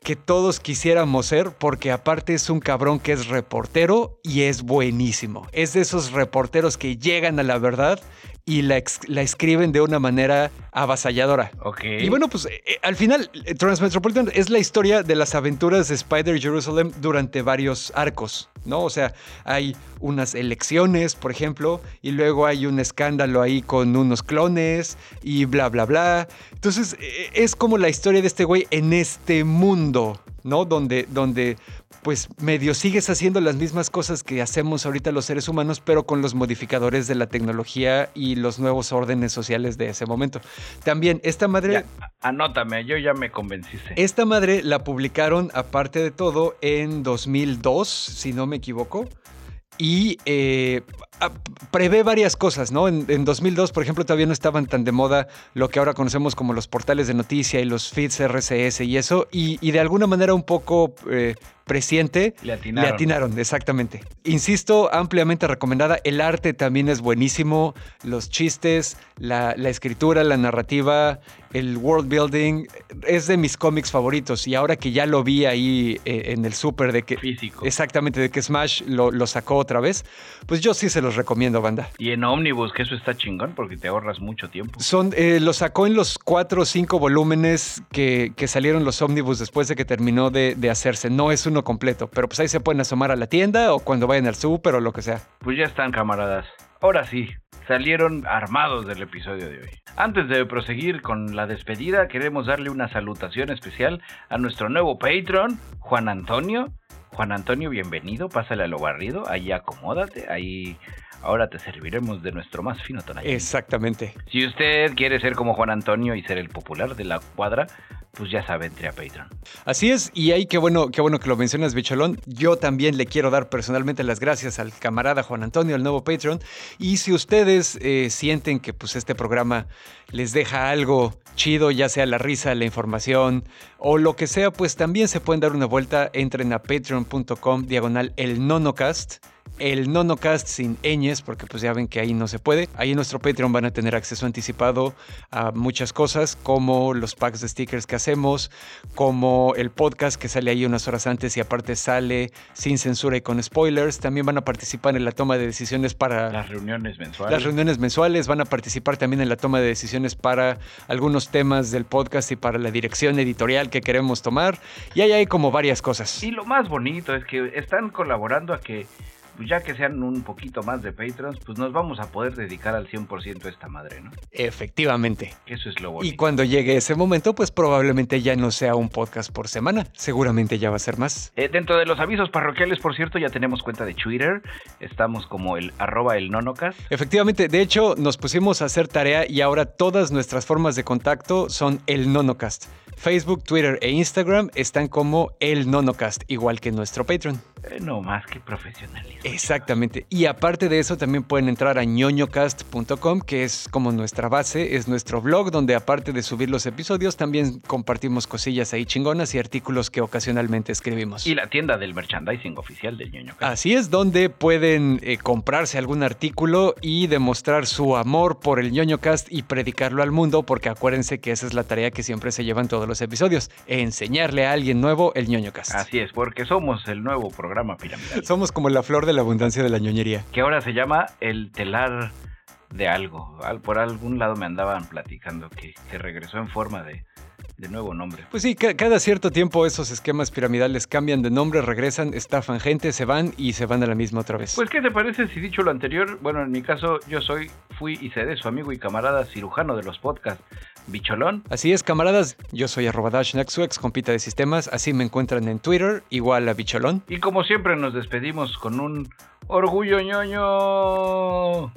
que todos quisiéramos ser, porque aparte es un cabrón que es reportero y es buenísimo. Es de esos reporteros que llegan a la verdad y la, la escriben de una manera avasalladora. Ok. Y bueno, pues eh, eh, al final, eh, Transmetropolitan es la historia de las aventuras de Spider Jerusalem durante varios arcos, ¿no? O sea, hay unas elecciones, por ejemplo, y luego hay un escándalo ahí con unos clones y bla, bla, bla. Entonces, es como la historia de este güey en este mundo, ¿no? Donde, donde pues medio sigues haciendo las mismas cosas que hacemos ahorita los seres humanos, pero con los modificadores de la tecnología y los nuevos órdenes sociales de ese momento. También, esta madre... anótame, yo ya me convenciste. Esta madre la publicaron, aparte de todo, en 2002, si no me equivoco. Y eh, prevé varias cosas, ¿no? En, 2002, por ejemplo, todavía no estaban tan de moda lo que ahora conocemos como los portales de noticia y los feeds RCS y eso, y, de alguna manera un poco eh, presiente. Le atinaron. Le atinaron, exactamente. Insisto, ampliamente recomendada. El arte también es buenísimo. Los chistes, la, escritura, la narrativa, el world building. Es de mis cómics favoritos. Y ahora que ya lo vi ahí eh, en el súper de que. Físico. Exactamente, de que Smash lo, sacó otra vez. Pues yo sí se los recomiendo, banda. Y en Omnibus, que eso está chingón porque te ahorras mucho tiempo. Son, eh, lo sacó en los cuatro o cinco volúmenes que, salieron los Omnibus después de que terminó de, de hacerse. No es un completo, pero pues ahí se pueden asomar a la tienda o cuando vayan al súper o lo que sea. Pues ya están, camaradas. Ahora sí, salieron armados del episodio de hoy. Antes de proseguir con la despedida, queremos darle una salutación especial a nuestro nuevo Patreon, Juan Antonio. Juan Antonio, bienvenido, pásale a lo barrido, ahí acomódate, ahí ahora te serviremos de nuestro más fino tonalidad. Exactamente. Si usted quiere ser como Juan Antonio y ser el popular de la cuadra, pues ya sabe, entre a Patreon. Así es, y ahí qué bueno, qué bueno que lo mencionas, Bicholón. Yo también le quiero dar personalmente las gracias al camarada Juan Antonio, al nuevo Patreon. Y si ustedes eh, sienten que pues este programa les deja algo chido, ya sea la risa, la información o lo que sea, pues también se pueden dar una vuelta. Entren a patreon.com diagonal el nonocast el nonocast sin ñes, porque pues ya ven que ahí no se puede. Ahí en nuestro Patreon van a tener acceso anticipado a muchas cosas, como los packs de stickers que hacemos, como el podcast que sale ahí unas horas antes y aparte sale sin censura y con spoilers. También van a participar en la toma de decisiones para... Las reuniones mensuales. Las reuniones mensuales. Van a participar también en la toma de decisiones para algunos temas del podcast y para la dirección editorial que queremos tomar. Y ahí hay como varias cosas. Y lo más bonito es que están colaborando a que pues ya que sean un poquito más de Patrons, pues nos vamos a poder dedicar al 100% a esta madre, ¿no? Efectivamente. Eso es lo bonito. Y cuando llegue ese momento, pues probablemente ya no sea un podcast por semana. Seguramente ya va a ser más. Eh, dentro de los avisos parroquiales, por cierto, ya tenemos cuenta de Twitter. Estamos como el arroba el nonocast. Efectivamente, de hecho, nos pusimos a hacer tarea y ahora todas nuestras formas de contacto son el nonocast. Facebook, Twitter e Instagram están como el nonocast, igual que nuestro Patreon. Eh, no más que profesionalismo. Exactamente. Y aparte de eso, también pueden entrar a ñoñocast.com, que es como nuestra base, es nuestro blog, donde aparte de subir los episodios, también compartimos cosillas ahí chingonas y artículos que ocasionalmente escribimos. Y la tienda del merchandising oficial del ñoñocast. Así es, donde pueden eh, comprarse algún artículo y demostrar su amor por el ñoñocast y predicarlo al mundo, porque acuérdense que esa es la tarea que siempre se llevan todos los episodios, enseñarle a alguien nuevo el ñoñocast. Así es, porque somos el nuevo programa piramidal. Somos como la flor de la abundancia de la ñoñería. Que ahora se llama el telar de algo. Por algún lado me andaban platicando que, que regresó en forma de, de nuevo nombre. Pues sí, cada cierto tiempo esos esquemas piramidales cambian de nombre, regresan, estafan gente, se van y se van a la misma otra vez. Pues, ¿qué te parece si dicho lo anterior? Bueno, en mi caso, yo soy, fui y seré su amigo y camarada cirujano de los podcasts, Bicholón. Así es, camaradas, yo soy arroba ex compita de sistemas, así me encuentran en Twitter, igual a Bicholón. Y como siempre nos despedimos con un orgullo ñoño.